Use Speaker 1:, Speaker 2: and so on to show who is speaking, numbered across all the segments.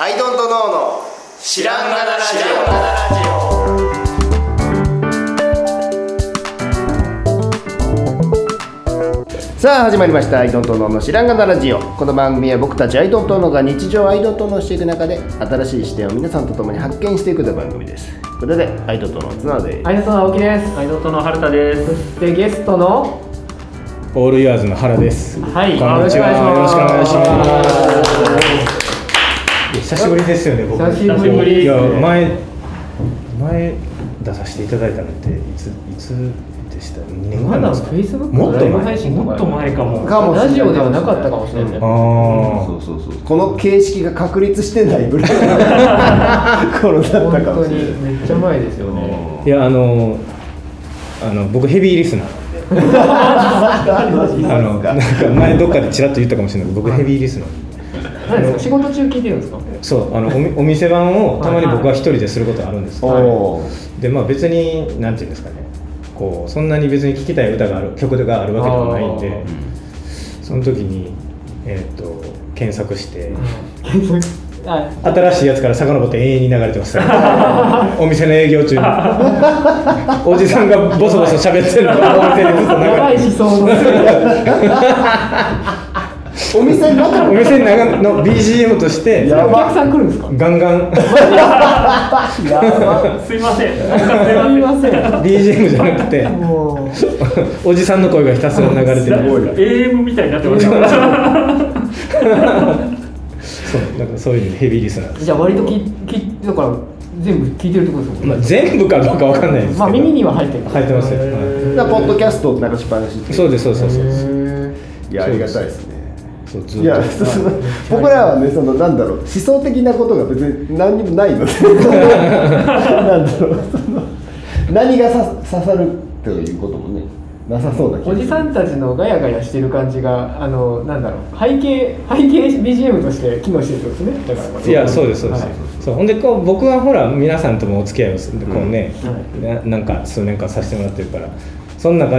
Speaker 1: アイドントノーの知らんがなラジオさあ始まりました「アイドントノーの知らんがなラジオ」この番組は僕たちアイドントノーが日常アイドントノーしていく中で新しい視点を皆さんと共に発見していくという番組ですこれでアイドントノー綱で
Speaker 2: アイドトの青木です。
Speaker 3: アイドントの春田です。
Speaker 2: でゲストの？
Speaker 4: オールイヤーズの原です。
Speaker 2: はい
Speaker 4: こんにちは。よろしくお願いします。久しぶりですよね、僕。
Speaker 2: 久しぶり
Speaker 4: いや、前、前出させていただいたのって、いつ、いつでした？二年ぐですか？
Speaker 2: フェイスブック
Speaker 4: もっと前
Speaker 3: もっと前かも。
Speaker 1: かも
Speaker 2: ラジオではなかったかもしれない。
Speaker 4: あ
Speaker 1: そうそうそうこの形式が確立してないぐらいの頃だった
Speaker 2: 本
Speaker 1: かも
Speaker 2: 当
Speaker 1: しれない
Speaker 2: にめっちゃ前ですよね。
Speaker 4: あ。いや、あの。あの、僕ヘビーリスナー。あの、なんか前どっかでちらっと言ったかもしれないけど、僕ヘビーリスナー。
Speaker 2: 何ですか？仕事中聞いてるんですか？
Speaker 4: そう、あの、おみお店番をたまに僕は一人ですることあるんですけど。
Speaker 1: おー。
Speaker 4: でまあ別になんていうんですかね。こうそんなに別に聴きたい歌がある曲があるわけでもないんで。その時に、えー、と検索して。
Speaker 2: あ
Speaker 4: 新しいやつから遡って永遠に流れてます。お店の営業中に。おじさんがボソボソ喋ってるのがお店でずっと流れて
Speaker 2: 思想の。
Speaker 1: お店の中
Speaker 4: お店の中の BGM として
Speaker 1: や
Speaker 2: お客さん来るんですか？
Speaker 4: ガンガン。
Speaker 1: やば。
Speaker 3: すいません。すいません。
Speaker 4: BGM じゃなくて。
Speaker 2: も
Speaker 4: おじさんの声がひたすら流れてる。
Speaker 3: AM みたいになってました。
Speaker 4: そうなんかそういうヘビーリスナー。です
Speaker 2: うじゃあ割とききだから全部聞いてるってことですもん
Speaker 4: まあ、
Speaker 2: ね。
Speaker 4: 全部かどうかわかんないですけど、
Speaker 2: まあ耳には入ってる。
Speaker 4: 入ってますよ、
Speaker 1: ポッドキャストを流しっぱなしってい
Speaker 4: そうですそうですそうです。
Speaker 2: へ
Speaker 1: いやありがたいですねいや僕らはねそのなんだろう思想的なことが別に何にもないので。なんだろうその何がさ刺さるということもねなさそうな気がする。
Speaker 2: ーおじさんたちのガヤガヤしてる感じがあのなんだろう背景背景 BGM として機能してるってことですね。だから
Speaker 4: いやそうですそうです、
Speaker 2: はい。
Speaker 4: そうほんでこう僕はほら皆さんともお付き合いをするこうね、
Speaker 2: は
Speaker 4: ななんか数年間させてもらってるからその中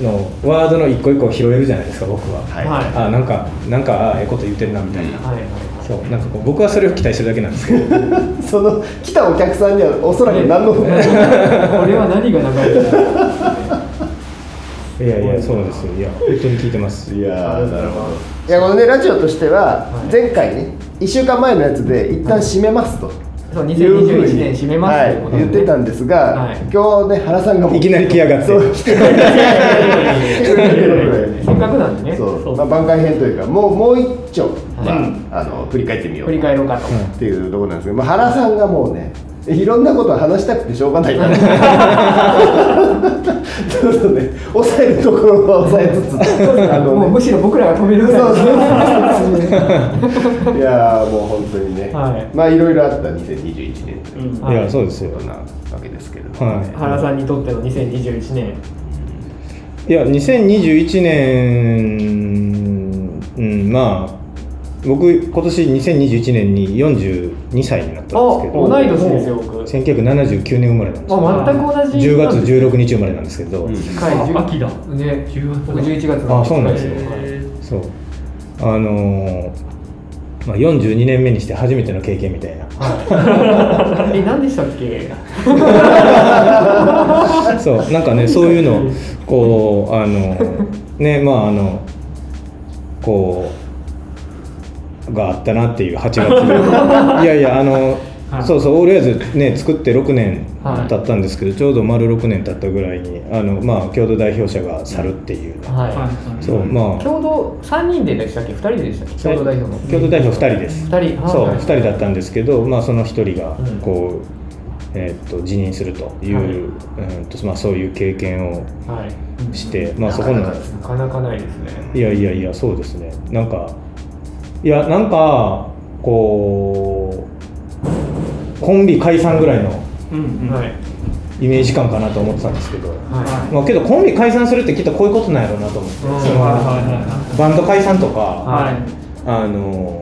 Speaker 4: のワードの一個一個を拾えるじゃないですか僕は、
Speaker 1: はい。
Speaker 2: はい。
Speaker 4: あなんかなんかあええこと言ってるなみたいな、
Speaker 2: はい。はい。
Speaker 4: そう。なんかこう僕はそれを期待してるだけなんですけど。
Speaker 1: その来たお客さんにはおそらく何の
Speaker 2: これは何が流れてる
Speaker 4: いやいやそうですよ。いや本当に聞いてます。
Speaker 1: いやーなるほど。いやこのねラジオとしては前回ね1週間前のやつで一旦締めますと、
Speaker 2: そう
Speaker 1: いうふうに
Speaker 2: 2021年締めます
Speaker 1: はい言ってたんですが、
Speaker 2: はい。
Speaker 1: 今日ね原さんがもう
Speaker 4: いきなり来やがって。
Speaker 2: せっかくなんでね。
Speaker 1: そう、まあ、番外編というかもうもう一丁、まあ
Speaker 2: はい
Speaker 1: あの振り返ってみよう。
Speaker 2: 振り返ろうかと、
Speaker 1: っていうところなんですけど、まあ、原さんがもうねいろんなことを話したくてしょうがないから ちょっとね抑えるところは抑えつつ。あの、ね、
Speaker 2: もうむしろ僕らが止めるぐらい
Speaker 1: いやーもう本当にね、
Speaker 2: はい。
Speaker 1: まあいろいろあった2021年という
Speaker 2: うん。
Speaker 4: い。やそうですよ
Speaker 1: なわけですけれども、
Speaker 4: はい。
Speaker 2: 原さんにとっての2021年。
Speaker 4: いや2021年うんまあ僕今年2021年に42歳になったんですけど
Speaker 2: 同い年ですよ僕。
Speaker 4: 1979年生まれなんですよ。
Speaker 2: あ全く同じ。
Speaker 4: 10月16日生まれなんですけど、
Speaker 1: うん。
Speaker 2: 近い
Speaker 3: あ秋だ。
Speaker 2: ね
Speaker 3: 10月。だ
Speaker 2: 僕11月の
Speaker 4: あそうなんですよ。
Speaker 3: へ
Speaker 4: そう。あのーまあ、42年目にして初めての経験みたいな。
Speaker 2: はい。え何でしたっけ？
Speaker 4: そうなんかねそういうのこうあのねまああのこうがあったなっていう8月で。いやいやあの、
Speaker 3: はい。
Speaker 4: そうそうオールエイズね作って6年
Speaker 2: はい。
Speaker 4: 経ったんですけど、ちょうど丸6年経ったぐらいにあのまあ共同代表者が去るっていう。ね、
Speaker 2: はい、
Speaker 3: はい。
Speaker 4: そうまあ。
Speaker 2: 共同3人ででしたっけ？2人ででしたっけ？共同代表の。
Speaker 4: 共同代表2人です。
Speaker 2: 2人。
Speaker 4: そう
Speaker 2: はい。
Speaker 4: 2人だったんですけど、まあ、その1人が
Speaker 2: うん。
Speaker 4: こう、えーっと辞任するという、
Speaker 2: はい。
Speaker 4: うんとまあ、そういう経験を
Speaker 2: はい。
Speaker 4: して、まあ、そこの
Speaker 1: なかなか
Speaker 2: ないですね。
Speaker 4: いやいやいやそうですね。なんかいやなんかこうコンビ解散ぐらいの
Speaker 3: うんうん。
Speaker 2: はい。
Speaker 4: イメージ感かなと思ってたんですけど、
Speaker 2: は
Speaker 4: まあ、けどコンビ解散するってきっとこういうことなんやろうなと思って、
Speaker 3: はいはいはい
Speaker 4: バンド解散とか、
Speaker 3: はい。
Speaker 4: あの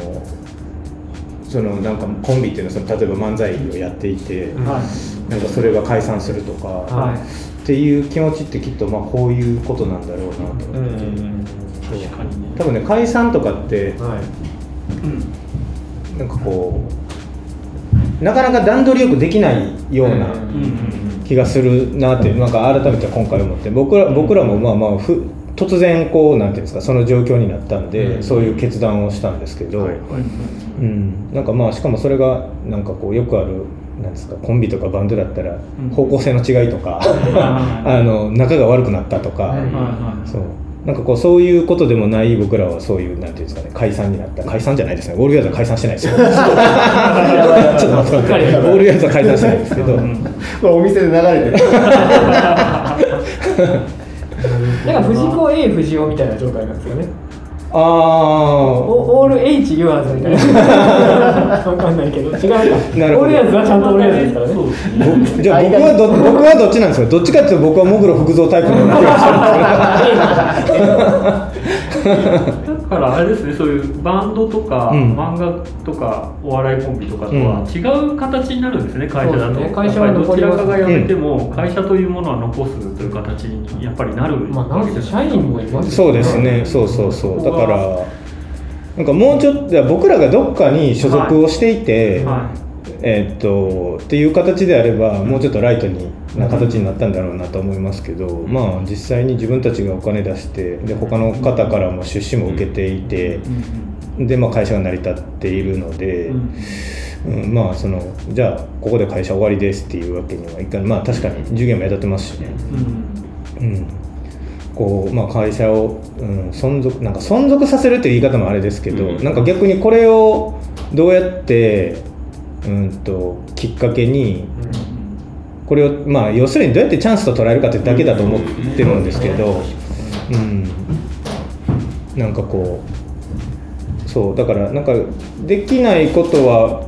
Speaker 4: そのなんかコンビっていうのはその例えば漫才をやっていて、
Speaker 2: いはい。
Speaker 4: なんかそれが解散するとか、
Speaker 2: はい。
Speaker 4: っていう気持ちってきっとまあこういうことなんだろうなと思って、
Speaker 2: うんうん。
Speaker 3: 確かにね。
Speaker 4: 多分ね解散とかって
Speaker 2: はい
Speaker 3: うん。
Speaker 4: なんかこうなかなか段取りよくできないような
Speaker 3: うんうん
Speaker 4: 気がするなってなんか改めて今回思って。僕ら僕らもまあまあふ突然こうなんていうんですかその状況になったんで、そういう決断をしたんですけど、うん、なんかまあしかもそれがなんかこうよくあるなんですかコンビとかバンドだったら
Speaker 3: うん。
Speaker 4: 方向性の違いとか、あの仲が悪くなったとか、
Speaker 2: はい
Speaker 3: はいはい。
Speaker 4: そうなんかこうそういうことでもない僕らはそういうなんていうんですかね解散になった解散じゃないですね。オールギャザー解散してないですよちょっと待って待ってオールギャザー解散してない。ですけど、
Speaker 3: うん。
Speaker 1: これお店で流れてる。
Speaker 2: なんか藤子 A 藤尾みたいな状態なんですよね
Speaker 4: ああ
Speaker 2: オオール H ユアーズみたいな。わかんないけど。違うか。
Speaker 4: なるほど。
Speaker 2: オールはちゃんとオールですからね。
Speaker 4: じゃあ僕はど僕はどっちなんですか？どっちかっていうと僕はモグロ福蔵タイプのよう
Speaker 3: だからあれですねそういうバンドとか、
Speaker 4: うん。
Speaker 3: 漫画とかお笑いコンビとかとは違う形になるんですね、会社だと、
Speaker 2: ね会社は
Speaker 3: どちらかが辞めても、会社というものは残すという形にやっぱりなる
Speaker 2: まあなんせ社員もいます
Speaker 4: そうですね。そうそうそう。だからなんかもうちょっと僕らがどっかに所属をしていて、
Speaker 3: は
Speaker 4: えーっとっていう形であればもうちょっとライトにな形になったんだろうなと思いますけど、まあ実際に自分たちがお金出してで他の方からも出資も受けていて、でまあ、会社が成り立っているので、
Speaker 3: うん。
Speaker 4: うんまあそのじゃあここで会社終わりですっていうわけにはいかない。まあ確かに従業員も雇ってますしね、
Speaker 3: うん。
Speaker 4: うん、こうまあ会社を、うん、存続なんか存続させるという言い方もあれですけど、
Speaker 3: うん。
Speaker 4: なんか逆にこれをどうやって、うん、ときっかけにこれをまあ要するにどうやってチャンスと捉えるかってだけだと思ってるんですけど、うん、なんかこうそうだからなんかできないことは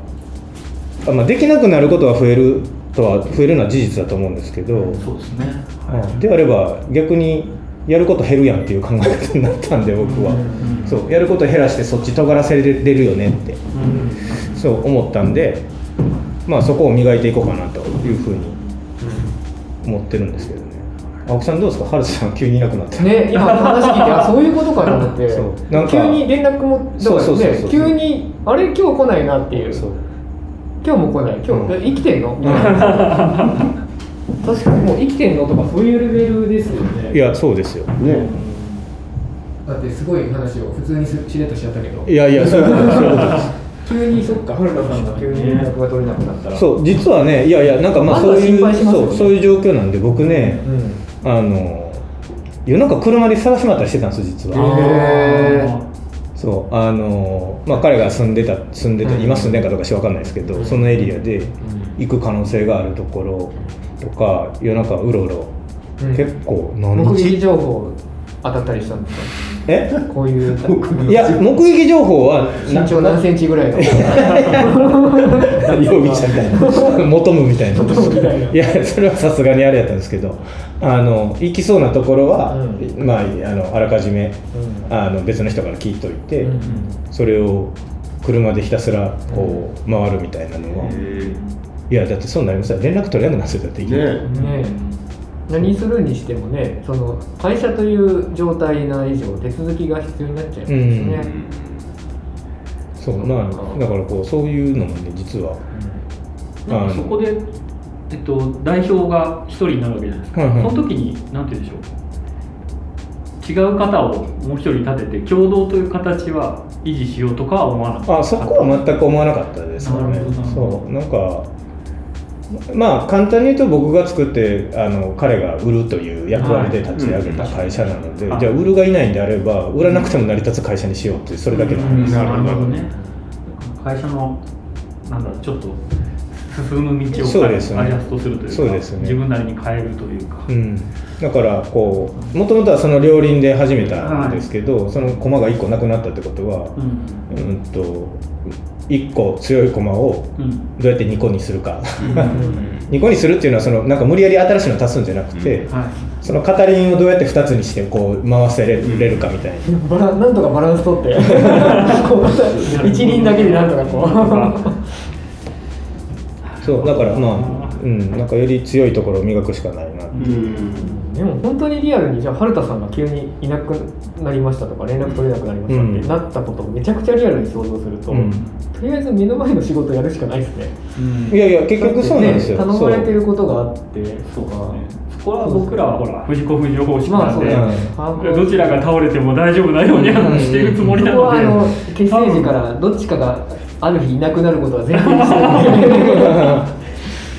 Speaker 4: あ、まあ、できなくなることは増えるとは増えるのは事実だと思うんですけど、
Speaker 3: そうですね、
Speaker 4: うんであれば逆にやること減るやんっていう考え方になったんで僕は、
Speaker 3: ん
Speaker 4: そうやること減らしてそっち尖らせれるよねって。
Speaker 3: うん
Speaker 4: そう思ったんでまあそこを磨いていこうかなというふうに思ってるんですけどね。青木さんどうですか？春さん急にいなくなった。
Speaker 2: ね、今話聞いてあそういうことかと思って。
Speaker 4: そうなんか
Speaker 2: 急に連絡もだから
Speaker 4: そうそうそう
Speaker 2: ね
Speaker 4: そう。
Speaker 2: 急にあれ今日来ないなっていう。
Speaker 4: そう。
Speaker 2: 今日も来ない。今日、
Speaker 4: うん。
Speaker 2: え生きてんの？確かにもう生きてんのとかそういうレベルですよね。
Speaker 4: いやそうですよ。
Speaker 1: ね。
Speaker 2: だってすごい話を普通にしれっとしちゃったけど。
Speaker 4: いやいやそういうことです。そういうことです
Speaker 2: 急にそっか春田さんが急に連絡が取れなくなったら。
Speaker 4: そう実はねいやいやなんかまあそういう
Speaker 2: ね。
Speaker 4: そうそういう状況なんで僕ね、
Speaker 2: うん。
Speaker 4: あの夜中車で探し回ったりしてたんです実は、そうあのまあ彼が住んでた住んでた、
Speaker 2: うん
Speaker 4: 今住んでるかどうかしわかんないですけど、そのエリアで行く可能性があるところとか夜中うろうろ、
Speaker 2: うん。
Speaker 4: 結構何
Speaker 2: 目撃
Speaker 4: 日
Speaker 2: 情報当たったりしたんですか？
Speaker 4: え？
Speaker 2: こういう
Speaker 4: いや目撃情報。は
Speaker 2: 身長何センチぐらいの
Speaker 4: 容疑者みたいな。求むみたいな。
Speaker 2: 求むみたいな。い
Speaker 4: やそれはさすがにあれやったんですけど。あの行きそうなところは、
Speaker 2: うん。
Speaker 4: まああのあらかじめ、
Speaker 2: うん。
Speaker 4: あの別の人から聞いといて、
Speaker 2: うん。
Speaker 4: それを車でひたすらこう回るみたいなのは、いやだってそうなりますよ。連絡取れなくなるんですよだっていきなり
Speaker 1: ね
Speaker 2: ねえ何するにしてもねその会社という状態な以上手続きが必要になっちゃいますね、
Speaker 4: そうまあだからこうそういうのもね実は、
Speaker 3: なんかそこで、えっと、代表が一人になるわけじゃないですか、
Speaker 4: はいはい。
Speaker 3: その時に何て言うんでしょう。違う方をもう一人立てて共同という形は維持しようとかは思わなかった。
Speaker 4: あそこは全く思わなかったですよね。
Speaker 3: なるほどなるほど。
Speaker 4: そうなんかまあ簡単に言うと僕が作ってあの彼が売るという役割で立ち上げた会社なので、
Speaker 3: はい
Speaker 4: じゃあ売るがいないんであれば売らなくても成り立つ会社にしようっていうそれだけなんです。よ、
Speaker 3: なるほどね。会社のなんだろうちょっと進む道を
Speaker 4: そうですね。
Speaker 3: アジャストするというか
Speaker 4: そうですね。
Speaker 3: 自分なりに変えるというか、
Speaker 4: うん、だからこうもともとはその両輪で始めたんですけど、その駒が1個なくなったってことは、
Speaker 3: うん。
Speaker 4: うん、と1個強い駒を
Speaker 3: うん。
Speaker 4: どうやって2個にするか、2個にするっていうのはそのなんか無理やり新しいの足すんじゃなくて、
Speaker 3: はい。
Speaker 4: その片輪をどうやって2つにしてこう回せれるかみたいな、
Speaker 2: バランなんとかバランス取って。一輪だけでなんとかこ
Speaker 4: そうだからまあ、うん、なんかより強いところを磨くしかないなって
Speaker 1: うん
Speaker 2: でも本当にリアルにじゃあ春田さんが急にいなくなりましたとか連絡取れなくなりましたって
Speaker 4: うん
Speaker 2: なったことをめちゃくちゃリアルに想像すると、
Speaker 4: うん。
Speaker 2: とりあえず目の前の仕事やるしかないですね。
Speaker 4: いやいや結局そうなんですよ、
Speaker 2: ね。頼まれてることがあって
Speaker 3: そうですねそこは僕らはほら藤子不二雄方式なんで、
Speaker 2: だね。
Speaker 3: どちらが倒れても大丈夫なようにあのしているつもりな
Speaker 2: そこはあの
Speaker 3: ので
Speaker 2: 結成時からどっちかがある日いなくなることは前提にしてるんで。
Speaker 1: で も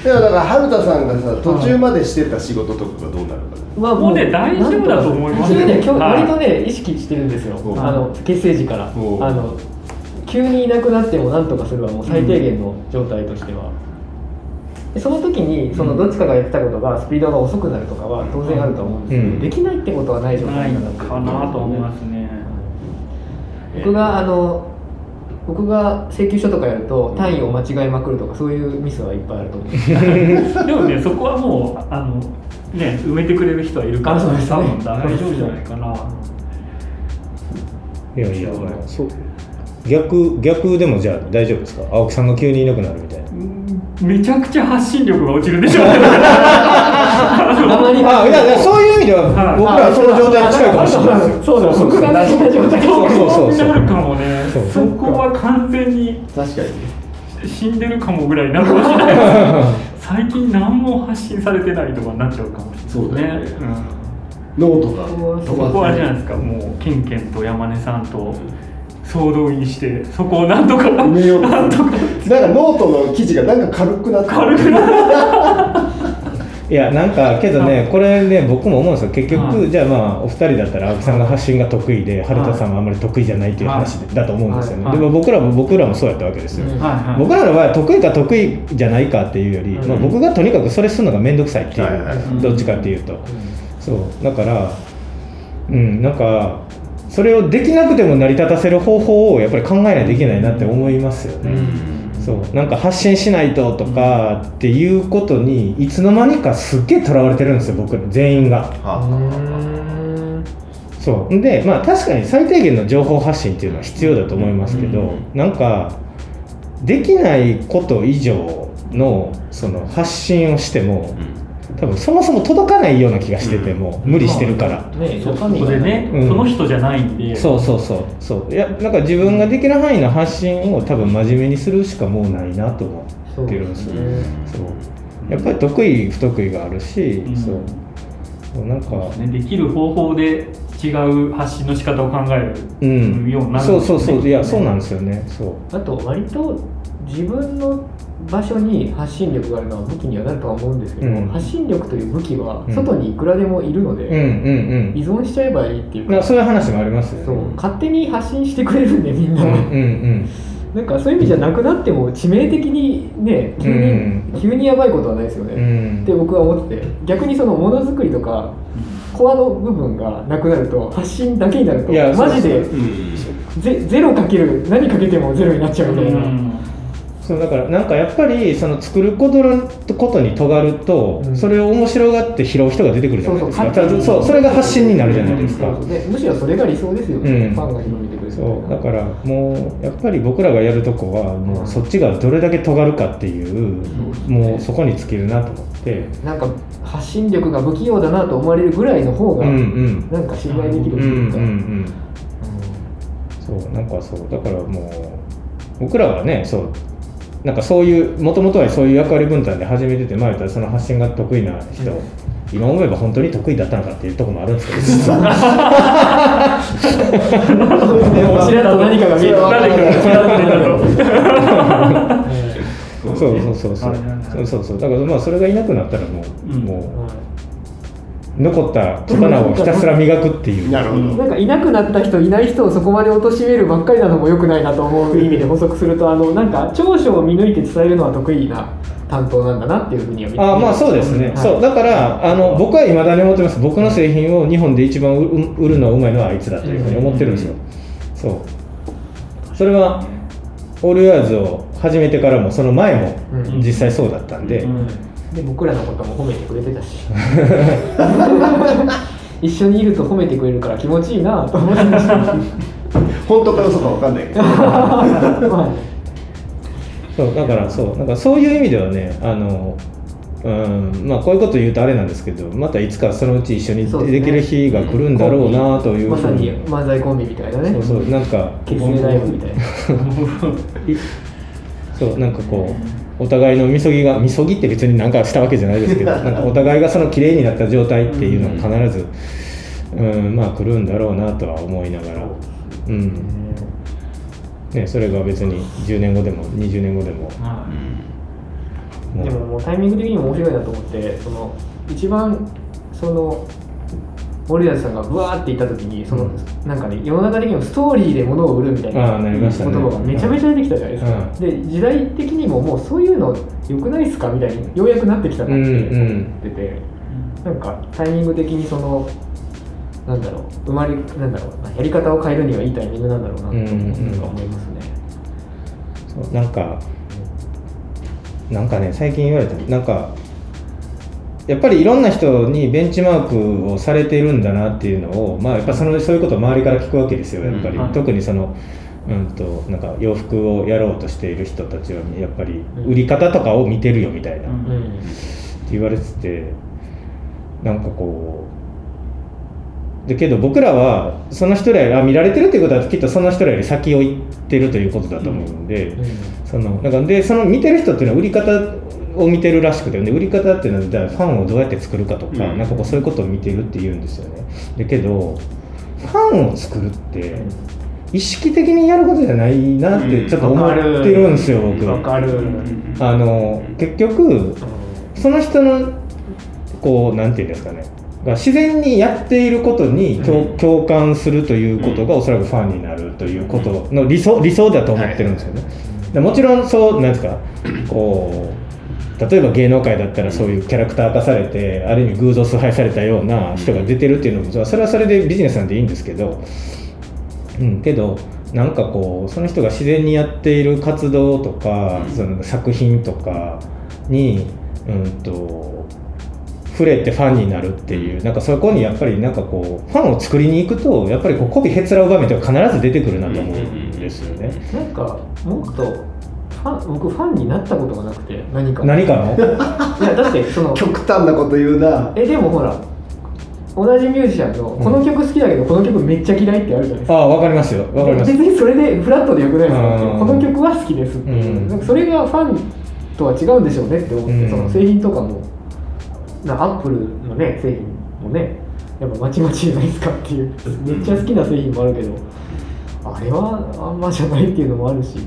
Speaker 1: だから春田さんがさ途中までしてた仕事とかがどうなるか。
Speaker 2: まあ
Speaker 3: もうね大丈夫だと思います
Speaker 2: ね今日
Speaker 3: はい。
Speaker 2: 割とね意識してるんですよ。
Speaker 1: お
Speaker 2: あの結成時から。あ
Speaker 1: お
Speaker 2: の急にいなくなってもなんとかするはもう最低限の状態としては、でその時にそのどっちかがやってたことがスピードが遅くなるとかは当然あると思うんですけど、
Speaker 4: うん。
Speaker 2: できないってことはない状態かな
Speaker 3: と思いますね。
Speaker 2: 僕があの僕が請求書とかやると単位を間違えまくるとかそういうミスはいっぱいあると思う。ん で
Speaker 3: もねそこはもうあのね埋めてくれる人はいるから
Speaker 2: あそうですね。
Speaker 3: 多分大丈夫じゃないかな。
Speaker 4: いやいやまあそう。逆逆でもじゃあ大丈夫ですか？青木さんが急にいなくなるみたいな。
Speaker 3: めちゃくちゃ発信力が落ちるでしょ。う
Speaker 4: あいやいやそういう意味では
Speaker 3: はい。
Speaker 4: 僕らはその状態に近いかもしれないです
Speaker 2: そうだ僕が大事な状態
Speaker 4: そう。そうそう
Speaker 3: に。なるか。もね
Speaker 4: そう
Speaker 3: そこは完全に
Speaker 1: 確か。にね
Speaker 3: 死んでるか。もぐらいになるか。もしれない最近何も発信されてないとか。になっちゃうか。もしれない
Speaker 1: そうだよね
Speaker 3: ん
Speaker 1: ノートが
Speaker 3: そこはじゃないですか。もうケンケンと山根さんと総動員してそこをなんとか。
Speaker 1: 埋めようと
Speaker 3: なんとか。
Speaker 1: なんか。ノートの記事がなんか。軽くなって
Speaker 3: 軽くなる
Speaker 4: いやなんかけどねこれね僕も思うんですよ。結局はじゃあまあお二人だったら青木さんが発信が得意で春田さんはあんまり得意じゃないっていう話だと思うんですよね。
Speaker 3: はい
Speaker 4: でも僕らも僕らもそうやったわけですよ。僕らの場合は得意か得意じゃないかっていうより、
Speaker 2: うん。
Speaker 4: まあ、僕がとにかくそれするのが面倒くさいっていう、どっちかっていうと、そう。だからうんなんかそれをできなくても成り立たせる方法をやっぱり考えないといけないなって思いますよね、そう。なんか発信しないととかっていうことにいつの間にかすっげえとらわれてるんですよ僕ら。全員が。そう。でまあ確かに最低限の情報発信っていうのは必要だと思いますけど、
Speaker 1: うん。
Speaker 4: なんかできないこと以上のその発信をしても多分そもそも届かないような気がしてても、無理してるから、
Speaker 2: ね
Speaker 3: そこでね、
Speaker 4: うん。
Speaker 3: その人じゃないんで。
Speaker 4: そうそうそう。そう。いやなんか自分ができる範囲の発信を多分真面目にするしかもうないなと思ってるんですよ。
Speaker 2: ね。
Speaker 4: そう。やっぱり得意不得意があるし、
Speaker 3: うん。
Speaker 4: そう。そうなんか。
Speaker 3: ね、できる方法で違う発信の仕方を考え
Speaker 4: う
Speaker 3: る
Speaker 4: ん。
Speaker 3: ようになる
Speaker 4: そうそうそう。いやそうなん
Speaker 3: ん
Speaker 4: ですよね。そう。
Speaker 2: あと割と自分の場所に発信力があるのは武器にはなるとは思うんですけど、
Speaker 4: うん。
Speaker 2: 発信力という武器は
Speaker 4: うん。
Speaker 2: 外にいくらでもいるので、
Speaker 4: うんうん
Speaker 2: 依存しちゃえばいいっていうか、
Speaker 4: そういう話もありますよね。
Speaker 2: そう勝手に発信してくれるんでみんな、
Speaker 4: うんうん
Speaker 2: なんかそういう意味じゃなくなっても致命的にね急に、
Speaker 4: うん。
Speaker 2: 急にやばいことはないですよね、って僕は思ってて逆にそのものづくりとかコアの部分がなくなると発信だけになると
Speaker 4: いや
Speaker 2: マジで
Speaker 1: うん。
Speaker 2: ゼゼロかける何かけてもゼロになっちゃうみたいな、
Speaker 4: そうだからなんかやっぱりその作ることのことに尖ると、
Speaker 2: うん。
Speaker 4: それを面白がって拾う人が出てくるじゃないですか。
Speaker 2: そうそう。
Speaker 4: そうそれが発信になるじゃないですか、
Speaker 2: そうそう。でむしろそれが理想ですよね、
Speaker 4: うん。
Speaker 2: ファンが広めてくれる
Speaker 4: そう。
Speaker 2: な
Speaker 4: だからもうやっぱり僕らがやるとこはもうそっちがどれだけ尖るかっていう、もうそこに尽きるなと思って。
Speaker 2: なんか発信力が不器用だなと思われるぐらいの方が、なんか信頼できるというか、
Speaker 4: うん。そうなんかそう。だからもう僕らはねそうなんかそういうもともとはそういう役割分担で始めてて前ったらその発信が得意な人、
Speaker 2: うん。
Speaker 4: 今思えば本当に得意だったのかっていうところもあるんですけど。実は
Speaker 2: でと何かが見えた
Speaker 3: 誰
Speaker 4: そうそうそう。そうそうだからまあそれがいなくなったらもう、
Speaker 3: うん。
Speaker 4: もう残った刀をひたすら磨くっていう。
Speaker 1: なるほど。
Speaker 2: なんかいなくなった人いない人をそこまで貶めるばっかりなのも良くないなと思う意味で補足するとあのなんか長所を見抜いて伝えるのは得意な担当なんだなっていうふうには見て。
Speaker 4: あまあそうですね、
Speaker 2: はい。
Speaker 4: そう。だからあの僕はいまだに思ってます。僕の製品を日本で一番売売るのはうまいのはあいつだというふうに思ってるんですよ、そう。それはオールヤーズを始めてからもその前も
Speaker 2: うん。
Speaker 4: 実際そうだったんで、
Speaker 3: うん
Speaker 2: で僕らのことも褒めてくれてたし。一緒にいると褒めてくれるから気持ちいいなと思ってました。
Speaker 1: 本当か嘘か分かんないけど。
Speaker 2: ま あ
Speaker 4: そうだからそうなんかそういう意味ではねあのうんまあ、こういうこと言うとあれなんですけどまたいつかそのうち一緒に
Speaker 2: そうで
Speaker 4: きる日が来るんだろうなという
Speaker 2: まさに漫才コンビみたいなね。
Speaker 4: そうそうなんか。
Speaker 2: 結成ライブみたいな。
Speaker 4: そうなんかこうお互いのみそぎがみそぎって別になんかしたわけじゃないですけど なんかお互いがその綺麗になった状態っていうのが必ず、うんまあ来るんだろうなとは思いながら、うん。ね、それが別に10年後でも20年後でも。
Speaker 3: は
Speaker 4: もう
Speaker 2: でももうタイミング的にも面白いなと思ってその一番その森田さんがブワーって言った時にその、なんかね世の中的にもストーリーで物を売るみたいな
Speaker 4: ああなりましたね。
Speaker 2: 言葉がめちゃめちゃ出てきたじゃないですか、
Speaker 4: うん。
Speaker 2: で時代的にももうそういうの良くないっすかみたいにようやくなってきたなって
Speaker 4: うんうん。
Speaker 2: 思ってて、なんかタイミング的にそのなんだろう生まれなんだろうやり方を変えるにはいいタイミングなんだろうなと思いますね、
Speaker 4: そうなんかなんかね最近言われたなんかやっぱりいろんな人にベンチマークをされているんだなっていうのをまあやっぱそのそういうことを周りから聞くわけですよやっぱり、
Speaker 3: うんはい。
Speaker 4: 特にそのうんとなんか洋服をやろうとしている人たちはやっぱり売り方とかを見てるよみたいな、
Speaker 3: うん。
Speaker 2: うん
Speaker 4: って言われててなんかこうでけど僕らはその人らよりあ見られてるっていうことはきっとその人らより先を行ってるということだと思うんで、
Speaker 2: うん。
Speaker 4: そのなんかでその見てる人っていうのは売り方を見てるらしくてで売り方っていうのはファンをどうやって作るかとか、
Speaker 1: うん。
Speaker 4: なんかこうそういうことを見てるって言うんですよね。だけどファンを作るって意識的にやることじゃないなってちょっと思ってるんですよ、僕。
Speaker 2: わかる、
Speaker 4: あの結局その人のこうなんていうんですかね。が自然にやっていることに共,、共感するということがおそらくファンになるということの理想理想だと思ってるんですよね。でもちろんそうなんですかこう例えば芸能界だったらそういうキャラクター化されてある意味偶像崇拝されたような人が出てるっていうのもそれはそれでビジネスなんていいんですけど、うん、けどなんかこうその人が自然にやっている活動とか、その作品とかに、うん、と触れてファンになるっていうなんかそこにやっぱりなんかこうファンを作りに行くとやっぱりこう媚びへつらう場面って必ず出てくるなと思うんですよね。
Speaker 2: なんかもっとファン僕ファンになったことがなくて何か。
Speaker 4: 何かの？
Speaker 2: いやだってその
Speaker 1: 極端なこと言うな。
Speaker 2: えでもほら同じミュージシャンのこの曲好きだけどこの曲めっちゃ嫌いってあるじゃないですか。
Speaker 4: ああわかりますよ。わかります。
Speaker 2: 別にそれでフラットでよくないですかこの曲は好きですっていう、
Speaker 4: うん。
Speaker 2: なんかそれがファンとは違うんでしょうねって思って、
Speaker 4: うん。
Speaker 2: その製品とかもなアップルのね製品もねやっぱまちまちじゃないですかっていう。めっちゃ好きな製品もあるけどあれはあんまじゃないっていうのもあるし、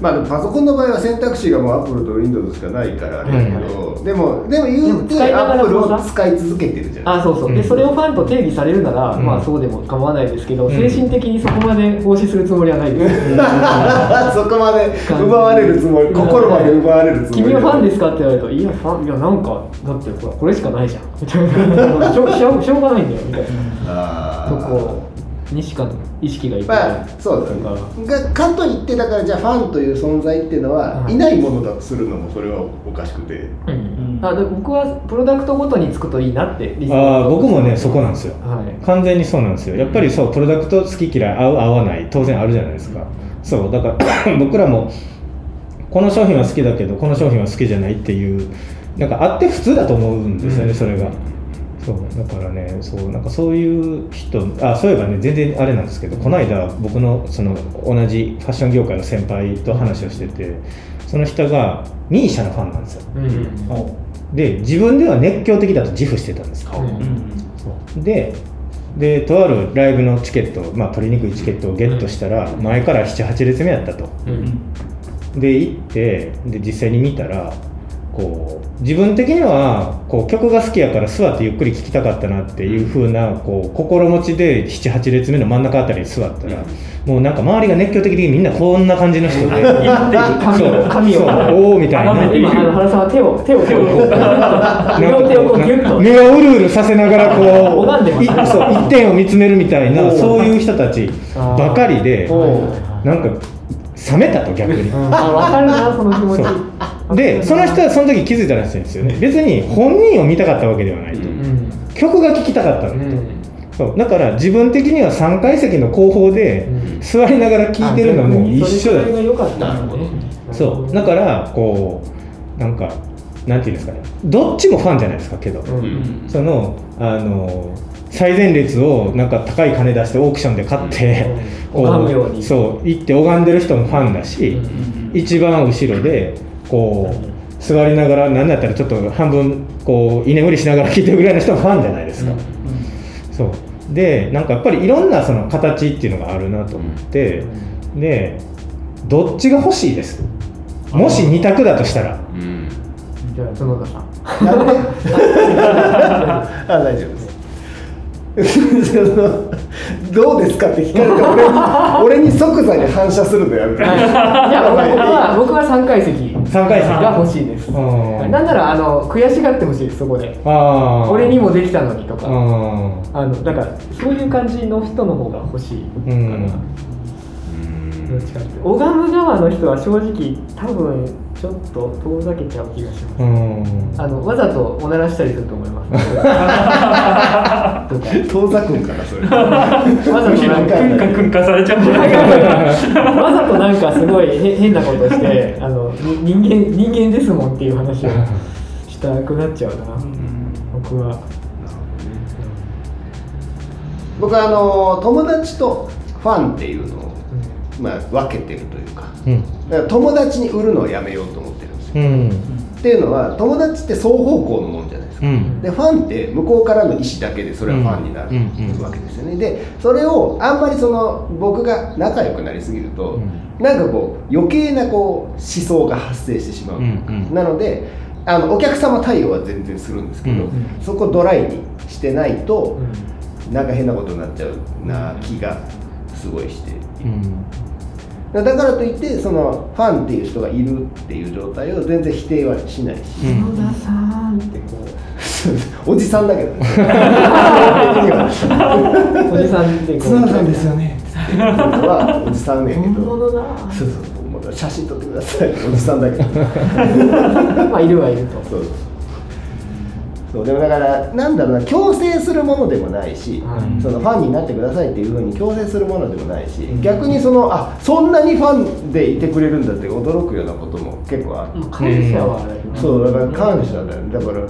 Speaker 1: まあパソコンの場合は選択肢がもうアップルと Windows しかないからあれだけど、でもでも言うてアップルを使い続けてるじゃない
Speaker 2: あそうそう、
Speaker 4: うん
Speaker 2: でそれをファンと定義されるなら、
Speaker 4: うん。
Speaker 2: まあそうでも構わないですけど、
Speaker 4: うん。
Speaker 2: 精神的にそこまで奉仕するつもりはないです、
Speaker 1: そこまで奪われるつもり心まで奪われるつもり。
Speaker 2: 君はファンですかって言われるといやファンいやなんかだってほらこれしかないじゃん。みたいな。しょしょしょうがないんだよみたいな。とこにしか意識がいっぱい。
Speaker 1: まあそうだね。がかといってだからじゃあファンという存在っていうのは、
Speaker 2: はい。
Speaker 1: い、ないものだとするのもそれはおかしくて。
Speaker 2: うんあで僕はプロダクトごとにつくといいなって理想
Speaker 4: ああ僕もねそこなんですよ。
Speaker 2: はい。
Speaker 4: 完全にそうなんですよ。やっぱりそうプロダクト好き嫌い合う合わない当然あるじゃないですか。そうだから 僕らもこの商品は好きだけどこの商品は好きじゃないっていうなんかあって普通だと思うんですよね、
Speaker 2: うん。
Speaker 4: それがそうだからねそうなんかそういう人あそういえばね全然あれなんですけどこの間僕のその同じファッション業界の先輩と話をしててその人がミーシャのファンなんですよ。
Speaker 2: うん
Speaker 4: で自分では熱狂的だと自負してたんです。よ、
Speaker 2: うん
Speaker 4: そう。ででとあるライブのチケット、まあ、取りにくいチケットをゲットしたら、前から78列目やったと。
Speaker 2: うん。
Speaker 4: で行ってで実際に見たらこう自分的にはこう曲が好きやから座ってゆっくり聴きたかったなっていう風なこう心持ちで78列目の真ん中あたりに座ったらもうなんか周りが熱狂的にみんなこんな感じの人で
Speaker 2: 神を神を
Speaker 4: そう。おおみたいな。
Speaker 2: 今原さんは手を手を手をこう 両手をこうギュッと。
Speaker 4: 目をうるうるさせながらこう一点を見つめるみたいなそういう人たちばかりでなんか冷めたと逆に。
Speaker 2: あ分かるな その気持ち。
Speaker 4: でその人はその時気づいたらしいんですよね。別に本人を見たかったわけではないと、
Speaker 2: うん。
Speaker 4: 曲が聴きたかったの、
Speaker 2: うん。
Speaker 4: そう。だから自分的には3階席の後方で
Speaker 2: うん。
Speaker 4: 座りながら聴いてるのも一緒だ。
Speaker 2: それが良かった。んだね。
Speaker 4: そう。だからこうなんかなんていうんですかね。どっちもファンじゃないですかけど、
Speaker 2: うん。
Speaker 4: そのあの最前列をなんか高い金出してオークションで買って、
Speaker 2: うん。拝むように。
Speaker 4: そう行って拝んでる人もファンだし、一番後ろでこう座りながらなんだったらちょっと半分こう居眠りしながら聞いてるぐらいの人もファンじゃないですか、そう。でなんかやっぱりいろんなその形っていうのがあるなと思って、でどっちが欲しいです？もし二択だとしたら。
Speaker 1: うん。
Speaker 2: じゃあ角田さん。
Speaker 1: あ大丈夫 どうですかって聞かれて俺に俺に即座に反射するのやめて。
Speaker 2: い。や僕は僕は3階席
Speaker 4: 3回戦
Speaker 2: が欲しいです。
Speaker 4: うん。
Speaker 2: なんならあの悔しがってほしいですそこで。俺にもできたのにとか。
Speaker 4: あ
Speaker 2: あのだからそういう感じの人の方が欲しいかな、
Speaker 4: うん
Speaker 2: どっちかって拝む側の人は正直多分ちょっと遠ざけちゃう気がします、
Speaker 4: うん。
Speaker 2: あのわざとおならしたりすると思います。
Speaker 1: 遠ざくんかなそれ。
Speaker 2: わざとなんか
Speaker 3: くんかくんかされちゃう
Speaker 2: わざとなんかすごいへ変なことしてあのに人間人間ですもんっていう話をしたくなっちゃうな。僕は。
Speaker 1: 僕はあの友達とファンっていうのを、まあ、分けてるというか。
Speaker 4: うん。
Speaker 1: だから友達に売るのをやめようと思ってるんですよ、
Speaker 4: うん。
Speaker 1: っていうのは友達って双方向のもんじゃないですか、
Speaker 4: うん。
Speaker 1: でファンって向こうからの意思だけでそれはファンになるわけですよね。でそれをあんまりその僕が仲良くなりすぎると、
Speaker 4: う
Speaker 1: なんかこう余計なこう思想が発生してしまう、
Speaker 4: うんうん。
Speaker 1: なのであのお客様対応は全然するんですけど、
Speaker 4: うん。
Speaker 1: そこドライにしてないと
Speaker 2: う、ん。
Speaker 1: なんか変なことになっちゃうな気がすごいして
Speaker 4: うん。
Speaker 1: だからといってそのファンっていう人がいるっていう状態を全然否定はしないし、
Speaker 4: う
Speaker 2: 田さんってこう。
Speaker 1: おじさんだけどね。
Speaker 2: おじさんでこう。
Speaker 1: 角田さんですよね。ってはおじさんねんけ
Speaker 2: 本
Speaker 1: ど
Speaker 2: 物だ。
Speaker 1: そうそう写真撮ってください。おじさんだけど。
Speaker 2: まあいるはいると。
Speaker 1: そうそうでもだからなんだろうな強制するものでもないし、
Speaker 2: はい。
Speaker 1: そのファンになってくださいっていうふうに強制するものでもないし、逆にそのあそんなにファンでいてくれるんだって驚くようなことも結構あって、
Speaker 2: まあ感謝はあるな
Speaker 1: そうだから感謝だよね。だから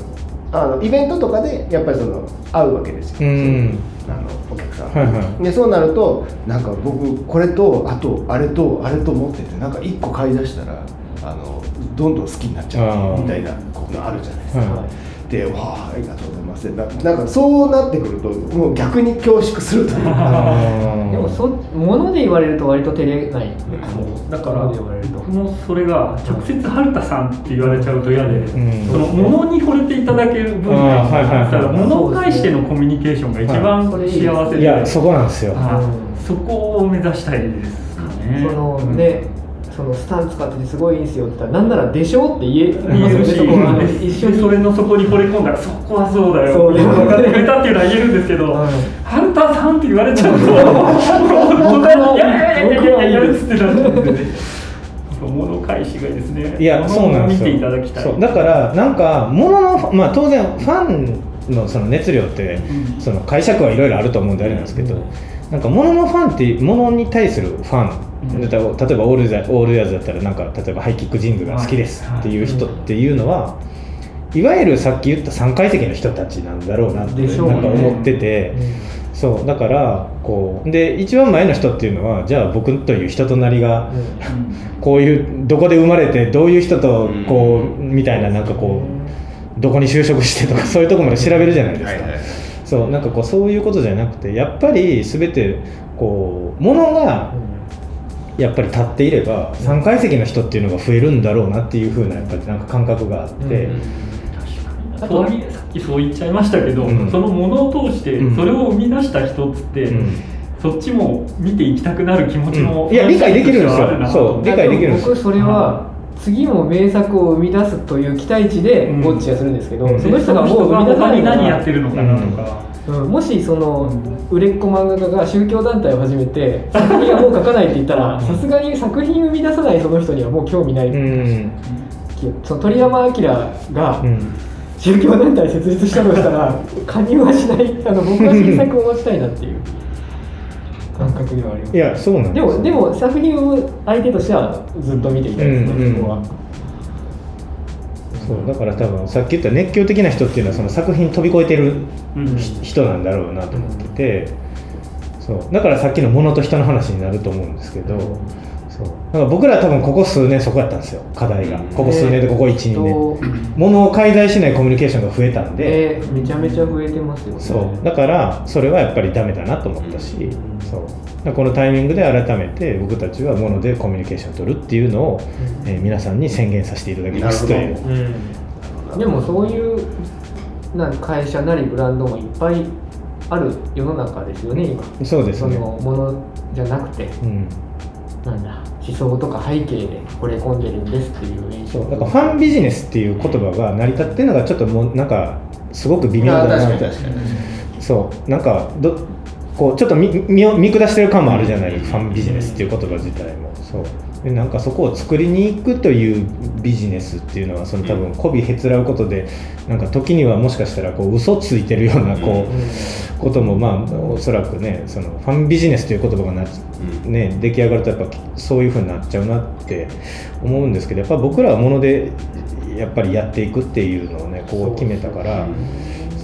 Speaker 1: あのイベントとかでやっぱりその会うわけですよ、
Speaker 4: うん。
Speaker 1: あのお客さん、
Speaker 4: はいはい。
Speaker 1: でそうなるとなんか僕これとあとあれとあれと持っててなんか1個買い出したらあのどんどん好きになっちゃうみたいなことあるじゃないですか、
Speaker 4: はい
Speaker 1: でわあありがとうございます。ななんかそうなってくるともう逆に恐縮するというか。
Speaker 2: でもそ物で言われると割と照れない。
Speaker 3: だから
Speaker 2: 物で言われると。
Speaker 3: 僕もそれが直接春田さんって言われちゃうと嫌で、
Speaker 4: ん。
Speaker 3: その物に惚れていただける分に
Speaker 4: あーはいはいはい。
Speaker 3: だから物を介してのコミュニケーションが一番
Speaker 2: はい
Speaker 3: 幸せで、
Speaker 4: いやそこなんですよ
Speaker 3: そこを目指したいですかね。
Speaker 2: そのね、そのスタン使っててすごいいいんすよって言ったらなんならでしょって言え
Speaker 3: 見えるし、
Speaker 2: そこは一緒に。
Speaker 3: それの底に惚れ込んだらそこはそうだよ。分かってくれたっていうのは言えるんですけど、
Speaker 2: はい。
Speaker 3: ハンターさんって言われちゃうと本当にいやいやいやいやいやいやいやつってなるんでね。物返しがいいですね
Speaker 4: いやそうなん
Speaker 3: だきたい。
Speaker 4: そう。だからなんかもののまあ当然ファンのその熱量って、
Speaker 3: うん。
Speaker 4: その解釈はいろいろあると思うんであれなんですけど、なんかもののファンってものに対するファン、例えばオールザオールヤーズだったらなんか例えばハイキックジングが好きですっていう人っていうのは、いわゆるさっき言った3階席の人たちなんだろうなってなんか思ってて。そうだからこうで一番前の人っていうのはじゃあ僕という人となりがこういうどこで生まれてどういう人とこうみたいななんかこうどこに就職してとか そういうところまで調べるじゃないですか。
Speaker 1: はいはい。
Speaker 4: そうなんかこうそういうことじゃなくてやっぱり全てこうものがやっぱり立っていれば3階席の人っていうのが増えるんだろうなっていう風なやっぱりなんか感覚があって、
Speaker 2: うん
Speaker 3: とさっきそう言っちゃいましたけど、
Speaker 4: うん。
Speaker 3: そのものを通して
Speaker 4: うん。
Speaker 3: それを生み出した人っつって、
Speaker 4: うん。
Speaker 3: そっちも見ていきたくなる気持ちも、
Speaker 4: うん。いや理解できるんですよ。
Speaker 3: あるなと
Speaker 4: そう理解できるんですよ。
Speaker 2: 僕それは次も名作を生み出すという期待値でウォッチはするんですけど、
Speaker 4: うん。
Speaker 2: その人がもう生み出さない
Speaker 3: 何やってるのかなとか、
Speaker 2: うんもしその売れっ子漫画家が宗教団体を始めて作品はもう書かないって言ったらさすがに作品生み出さないその人にはもう興味ない、
Speaker 4: うん。
Speaker 2: その鳥山明が
Speaker 4: うん。
Speaker 2: 宗教団体設立したとしたら加入はしない。あの僕は新作を待ちたいなっていう感覚ではあります。
Speaker 4: いやそうなん
Speaker 2: でもでも作品を相手としてはずっと見ていたいですね、
Speaker 4: うんうん。
Speaker 2: そこは。
Speaker 4: そうだから多分さっき言った熱狂的な人っていうのはその作品飛び越えてる
Speaker 3: うん。
Speaker 4: ひ人なんだろうなと思っててそうだからさっきの物と人の話になると思うんですけどそうだから僕ら多分ここ数年そこやったんですよ課題が。ここ数年でここ12年。
Speaker 2: と
Speaker 4: 物を介在しないコミュニケーションが増えたんで。
Speaker 2: えーめちゃめちゃ増えてますよね。
Speaker 4: そうだからそれはやっぱりダメだなと思ったしそうだからこのタイミングで改めて僕たちは物でコミュニケーションを取るっていうのを、えー皆さんに宣言させていただきますという
Speaker 2: うん、でもそういうな会社なりブランドもいっぱいある世の中ですよね今。そ
Speaker 4: そうですね。
Speaker 2: のものじゃなくて。
Speaker 4: うん。
Speaker 2: なんだ思想とか背景で惚れ込んでるんですっていう印象。
Speaker 4: そう。だからファンビジネスっていう言葉が成り立ってるのがちょっともうなんかすごく微妙だ
Speaker 1: あ
Speaker 4: な
Speaker 1: 確かに確かに。
Speaker 4: そう。なんかどこうちょっと見見下してる感もあるじゃないファンビジネスっていう言葉自体も。そう。でなんかそこを作りに行くというビジネスっていうのはその多分媚びへつらうことでなんか時にはもしかしたらこう嘘ついてるようなこうこともまあおそらくねそのファンビジネスという言葉がな、ね、出来上がるとやっぱそういうふうになっちゃうなって思うんですけどやっぱ僕らはものでやっぱりやっていくっていうのをねこう決めたから。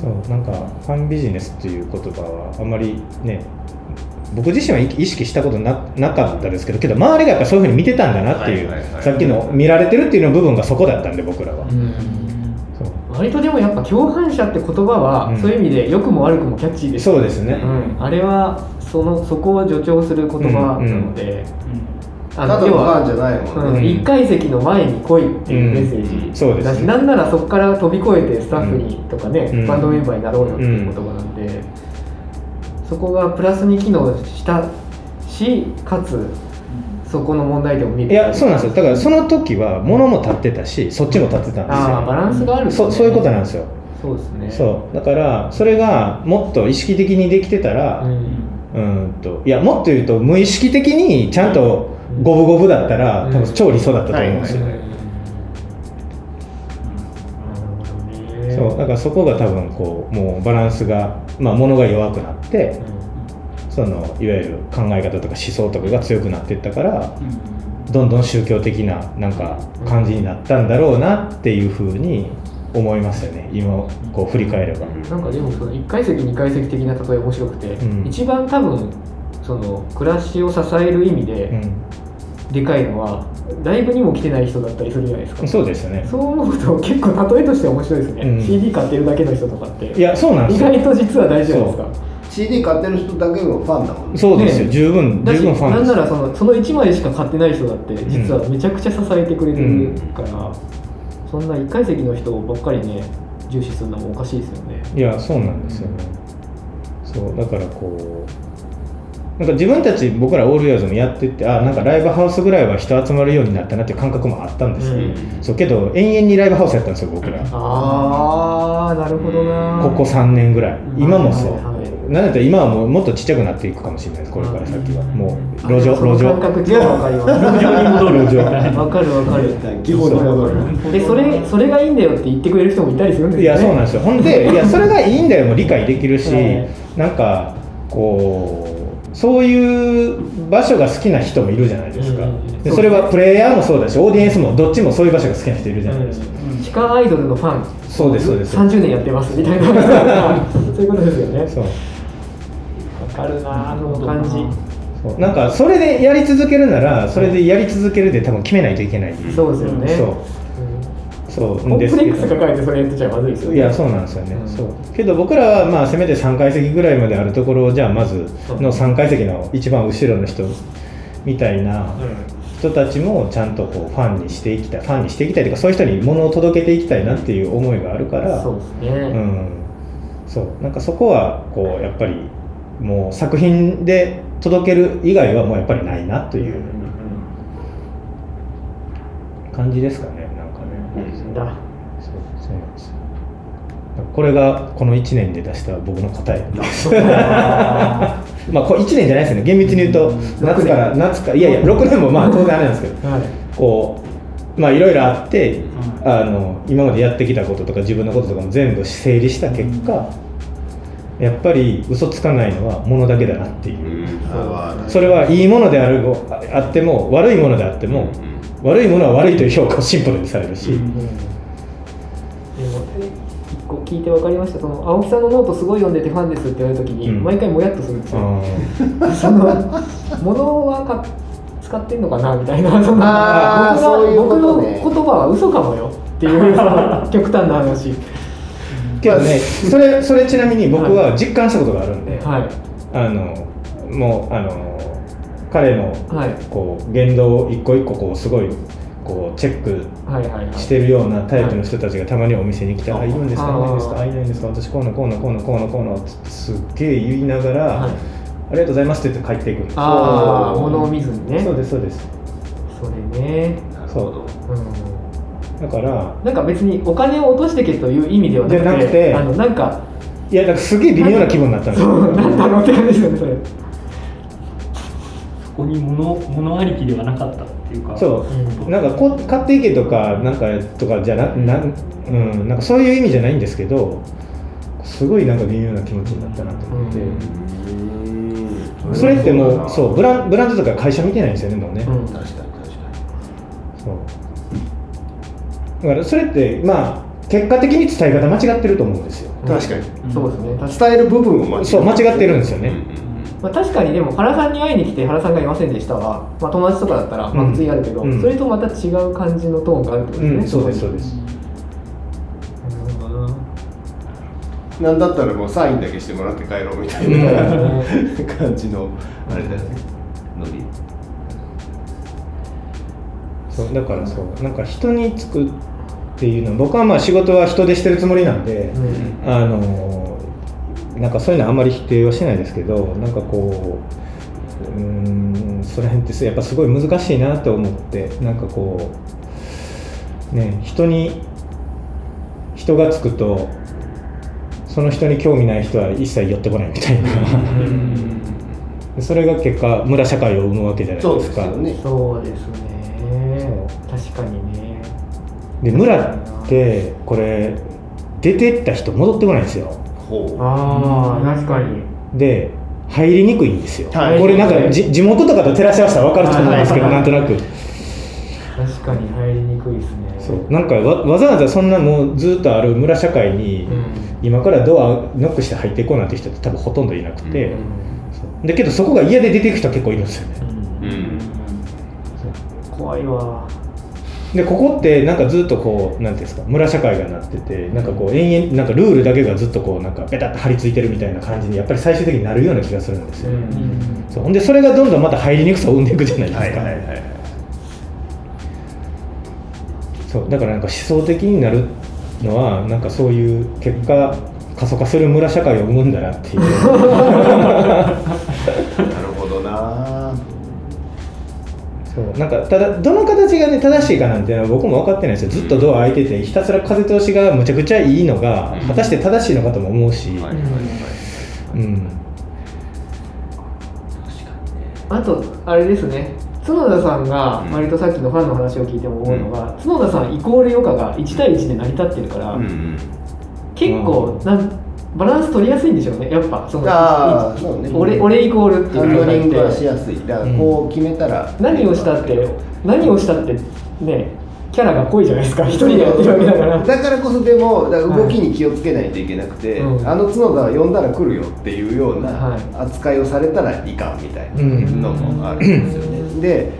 Speaker 4: そうなんかファンビジネスっていう言葉はあんまりね僕自身は意識したことななかったですけどけど周りがやっぱそういうふうに見てたんだなっていう、
Speaker 1: はいはいはい。
Speaker 4: さっきの見られてるっていうの部分がそこだったんで僕らは、
Speaker 2: うん。
Speaker 4: そう。
Speaker 2: 割とでもやっぱ共犯者って言葉は、
Speaker 4: うん。
Speaker 2: そういう意味で良くも悪くもキャッチーです
Speaker 4: そうですね、
Speaker 2: うん、あれはそのそこを助長する言葉なので、あ
Speaker 1: ただのファンじゃないもんね、
Speaker 2: うん、1階席の前に来いっていうメッセージ、
Speaker 4: うん。そうですね。
Speaker 2: だしなんならそこから飛び越えてスタッフにとかね、
Speaker 4: うん。
Speaker 2: バンドメンバーになろうよっていう言葉なんで、そこがプラスに機能したしかつそこの問題点を見る。
Speaker 4: いやそうなんですよ。だからその時は物も立ってたしそっちも立ってたんですよ。
Speaker 2: ああバランスがあるね。
Speaker 4: そそういうことなんですよ。
Speaker 2: そうですね。
Speaker 4: そう。だからそれがもっと意識的にできてたら、
Speaker 2: うん。
Speaker 4: うんといやもっと言うと無意識的にちゃんと五分五分だったら、
Speaker 2: うん。
Speaker 4: 多分超理想だったと思うんですよ、
Speaker 1: はい
Speaker 4: そうだからそこが多分こうもうバランスがまあ物が弱くなってそのいわゆる考え方とか思想とかが強くなっていったからどんどん宗教的ななんか感じになったんだろうなっていうふうに思いますよね。今こう振り返れば、
Speaker 2: なんかでもその1階席2階席的な例え面白くて、
Speaker 4: うん。
Speaker 2: 一番多分その暮らしを支える意味
Speaker 4: う
Speaker 2: で
Speaker 4: ん、
Speaker 2: でかいのは、ライブにも来てない人だったりするじゃないですか。
Speaker 4: そうですよね。
Speaker 2: そう思うと結構例えとして面白いですね、
Speaker 4: うん。
Speaker 2: CD 買ってるだけの人とかって。
Speaker 4: いやそうなんで
Speaker 2: 意
Speaker 4: すよ。
Speaker 2: 外と実は大事じゃないですか。
Speaker 1: CD 買ってる人だけのファンだもんね。
Speaker 4: そうですよ、
Speaker 2: ね
Speaker 4: 十分十分ファンです。
Speaker 2: なんならそのその1枚しか買ってない人だって実はめちゃくちゃ支えてくれてるから、そんな1階席の人ばっかりね重視するのもおかしいですよね。
Speaker 4: いやそうなんですよね。そうだからこうなんか自分たち僕らオールイヤーズもやっててあなんかライブハウスぐらいは人集まるようになったなっていう感覚もあったんですよ、
Speaker 2: うん。
Speaker 4: そうけど延々にライブハウスやったんですよ僕ら、
Speaker 2: ああなるほどな。
Speaker 4: ここ3年ぐらい。今もそう、
Speaker 2: はい。はい
Speaker 4: なんだったら今はもうもっとちっちゃくなっていくかもしれないですこれから先は。もう路上路上。
Speaker 2: 感覚超わかります
Speaker 3: 路上に戻る。
Speaker 4: 路上
Speaker 2: わかるわかる。
Speaker 1: 基本
Speaker 2: でそれそれがいいんだよって言ってくれる人もいたりするんです
Speaker 4: い
Speaker 2: よね。
Speaker 4: やそうなんですよ。ほんでいやそれがいいんだよも理解できるし、
Speaker 2: はい。
Speaker 4: なんかこうそういう場所が好きな人もいるじゃないですか、
Speaker 2: うん
Speaker 4: でそれはプレイヤーもそうだしオーディエンスもどっちもそういう場所が好きな人いるじゃないですか、
Speaker 2: 地下アイドルのファン。
Speaker 4: そうですそうです。
Speaker 2: 30年やってますみたいな。そういうことですよね。
Speaker 4: そう。
Speaker 2: わかるなあの感じ
Speaker 4: なんかそれでやり続けるならそれでやり続けるで多分決めないといけない、
Speaker 2: そうですよね。
Speaker 4: そう。
Speaker 2: うん
Speaker 4: そう
Speaker 2: コンプレックス抱えてそれやってちゃまずいですよね。
Speaker 4: いやそうなんですよね、
Speaker 2: うん。
Speaker 4: そう。けど僕らはまあせめて3階席ぐらいまであるところをじゃあまずの3階席の一番後ろの人みたいな人たちもちゃんとこうファンにしていきたいファンにしていきたいというかそういう人に物を届けていきたいなっていう思いがあるから
Speaker 2: そうですね、
Speaker 4: うん、そう。なんかそこはこうやっぱりもう作品で届ける以外はもうやっぱりないなという感じですかね。な
Speaker 2: だ。
Speaker 4: そうそうなんですよ。これがこの1年で出した僕の答え。まあこれ1年じゃないですよね。厳密に言うと夏から夏かいやいや6年。もまあ当然あれなんですけど。
Speaker 2: はい。
Speaker 4: こうまあいろいろあってあの今までやってきたこととか自分のこととかも全部整理した結果やっぱり嘘つかないのはものだけだなっていう。それはいいものであるあっても悪いものであっても悪いものは悪いという評価をシンプルにされるし、
Speaker 2: でもえ一個聞いて分かりました。その青木さんのノートすごい読んでてファンですって言われた時に、
Speaker 4: うん。
Speaker 2: 毎回もやっとするんですよ、
Speaker 4: あ
Speaker 2: その物はか使ってんのかなみたいなその
Speaker 1: あー
Speaker 2: 僕が
Speaker 1: そういうことね。
Speaker 2: 僕の言葉は嘘かもよっていう極端な話。
Speaker 4: ーけどねそれそれちなみに僕は実感したことがあるんで、
Speaker 2: はい。
Speaker 4: あのもうあの彼の
Speaker 2: はい。
Speaker 4: こう言動を一個一個こうすごいこうチェック
Speaker 2: はいはいはい。
Speaker 4: してるようなタイプの人たちがたまにお店に来て「
Speaker 1: はい
Speaker 4: あいるんですか？いないんですか？あいないんですか？私こうのこうのこうのこうのこうの」ってすっげえ言いながら、
Speaker 2: はい。
Speaker 4: ありがとうございます」って言って帰っていく。んですよ
Speaker 2: ああ
Speaker 1: そう。
Speaker 2: 物を見ずにね。
Speaker 4: そうですそうです。
Speaker 2: それね。
Speaker 4: そう
Speaker 2: うん。
Speaker 4: だから
Speaker 2: なんか別にお金を落としてけという意味ではなくて
Speaker 4: じゃなくて
Speaker 2: あのなんか
Speaker 4: いやだからすげえ微妙な気分になったんです
Speaker 2: そ
Speaker 4: よ
Speaker 2: うなんだろうって感じですよねそれ。
Speaker 3: そこに物物ありきではなかったっていうか。
Speaker 4: そう、
Speaker 2: うん。
Speaker 4: なんかこう買っていけとかなんかとかじゃななん,、うん、なんかそういう意味じゃないんですけどすごいなんか微妙な気持ちになったなと思って、
Speaker 1: うん。
Speaker 4: それってもうそうブランブランドとか会社見てないんですよねもうね、
Speaker 2: うん。
Speaker 1: 確かに確か
Speaker 4: そう。だからそれってまあ結果的に伝え方間違ってると思うんですよ。
Speaker 1: に確かに。
Speaker 2: そうですね。
Speaker 1: 伝える部分を間違
Speaker 4: そう間違ってるんですよね。
Speaker 1: うんうん
Speaker 2: まあ、確かにでも原さんに会いに来て原さんがいませんでしたは、まあ、友達とかだったらまあ
Speaker 4: うん。
Speaker 2: 普通にあるけど、
Speaker 4: うん。
Speaker 2: それとまた違う感じのトーンがあるってことですね、
Speaker 4: うん、そうですそうです。
Speaker 1: なんだったらもうサインだけしてもらって帰ろうみたいな 感じのあれだよね。ノリ。
Speaker 4: そうだからそうなんか人につくっていうのは僕はまあ仕事は人でしてるつもりなんで、
Speaker 2: うん。
Speaker 4: あのなんかそういうのはあんまり否定はしないですけどなんかこううーんその辺ってやっぱすごい難しいなと思ってなんかこうね人に人がつくとその人に興味ない人は一切寄ってこないみたいな。それが結果村社会を生むわけじゃない
Speaker 1: そう
Speaker 4: で
Speaker 1: すすよね。
Speaker 2: そうですね。確かにね。
Speaker 4: で村ってこれ出てった人戻ってこないんですよ
Speaker 2: ああ確かに。
Speaker 4: で入りにくいんですよ、
Speaker 1: はい。
Speaker 4: これなんかじ地元とかと照らし合わせたら分かると思うんですけど、
Speaker 2: はい。
Speaker 4: なんとなく。
Speaker 2: 確かに入りにくいですね。
Speaker 4: そう。なんかわわざわざそんなもうずっとある村社会に、
Speaker 2: うん。
Speaker 4: 今からドアノックして入っていこうなんて人って多分ほとんどいなくて、
Speaker 2: うん。
Speaker 4: だけどそこが嫌で出ていく人は結構いるんですよね。
Speaker 1: うん。
Speaker 2: 怖いわ
Speaker 4: でここってなんかずっとこうなんていうんですか村社会がなっててなんかこう延々なんかルールだけがずっとこうなんかベタッと張り付いてるみたいな感じにやっぱり最終的になるような気がするんですよ、
Speaker 2: うん
Speaker 4: そうほんでそれがどんどんまた入りにくさを生んでいくじゃないですか、
Speaker 1: はいはいはいはい。
Speaker 4: そうだからなんか思想的になるのはなんかそういう結果過疎化する村社会を生むんだなっていう うなんかただどの形がね正しいかなんていうのは僕も分かってないですよ。ずっとドア開いててひたすら風通しがむちゃくちゃいいのが
Speaker 1: うん
Speaker 4: 果たして正しいのかとも思うし、
Speaker 2: あとあれですね。角田さんが
Speaker 1: うん。
Speaker 2: 割とさっきのファンの話を聞いても思うのが、角田さんイコール余暇が1対1で成り立ってるから、
Speaker 1: うんうん。
Speaker 2: 結構なんバランス取りやすいんでしょうね。やっぱその
Speaker 1: あーそうね。
Speaker 2: 俺俺イコールっていう状態っ
Speaker 1: リングはしてやすい。だからこう決めたら
Speaker 2: 何をしたって何をしたってねキャラが濃いじゃないですか。一人でやってるわけだから。
Speaker 1: だからこそでも動きに気をつけないといけなくて、
Speaker 2: うん。
Speaker 1: あの角田は呼んだら来るよっていうよう
Speaker 2: は
Speaker 1: ない扱いをされたらいかんみたいなのもあるんですよね、で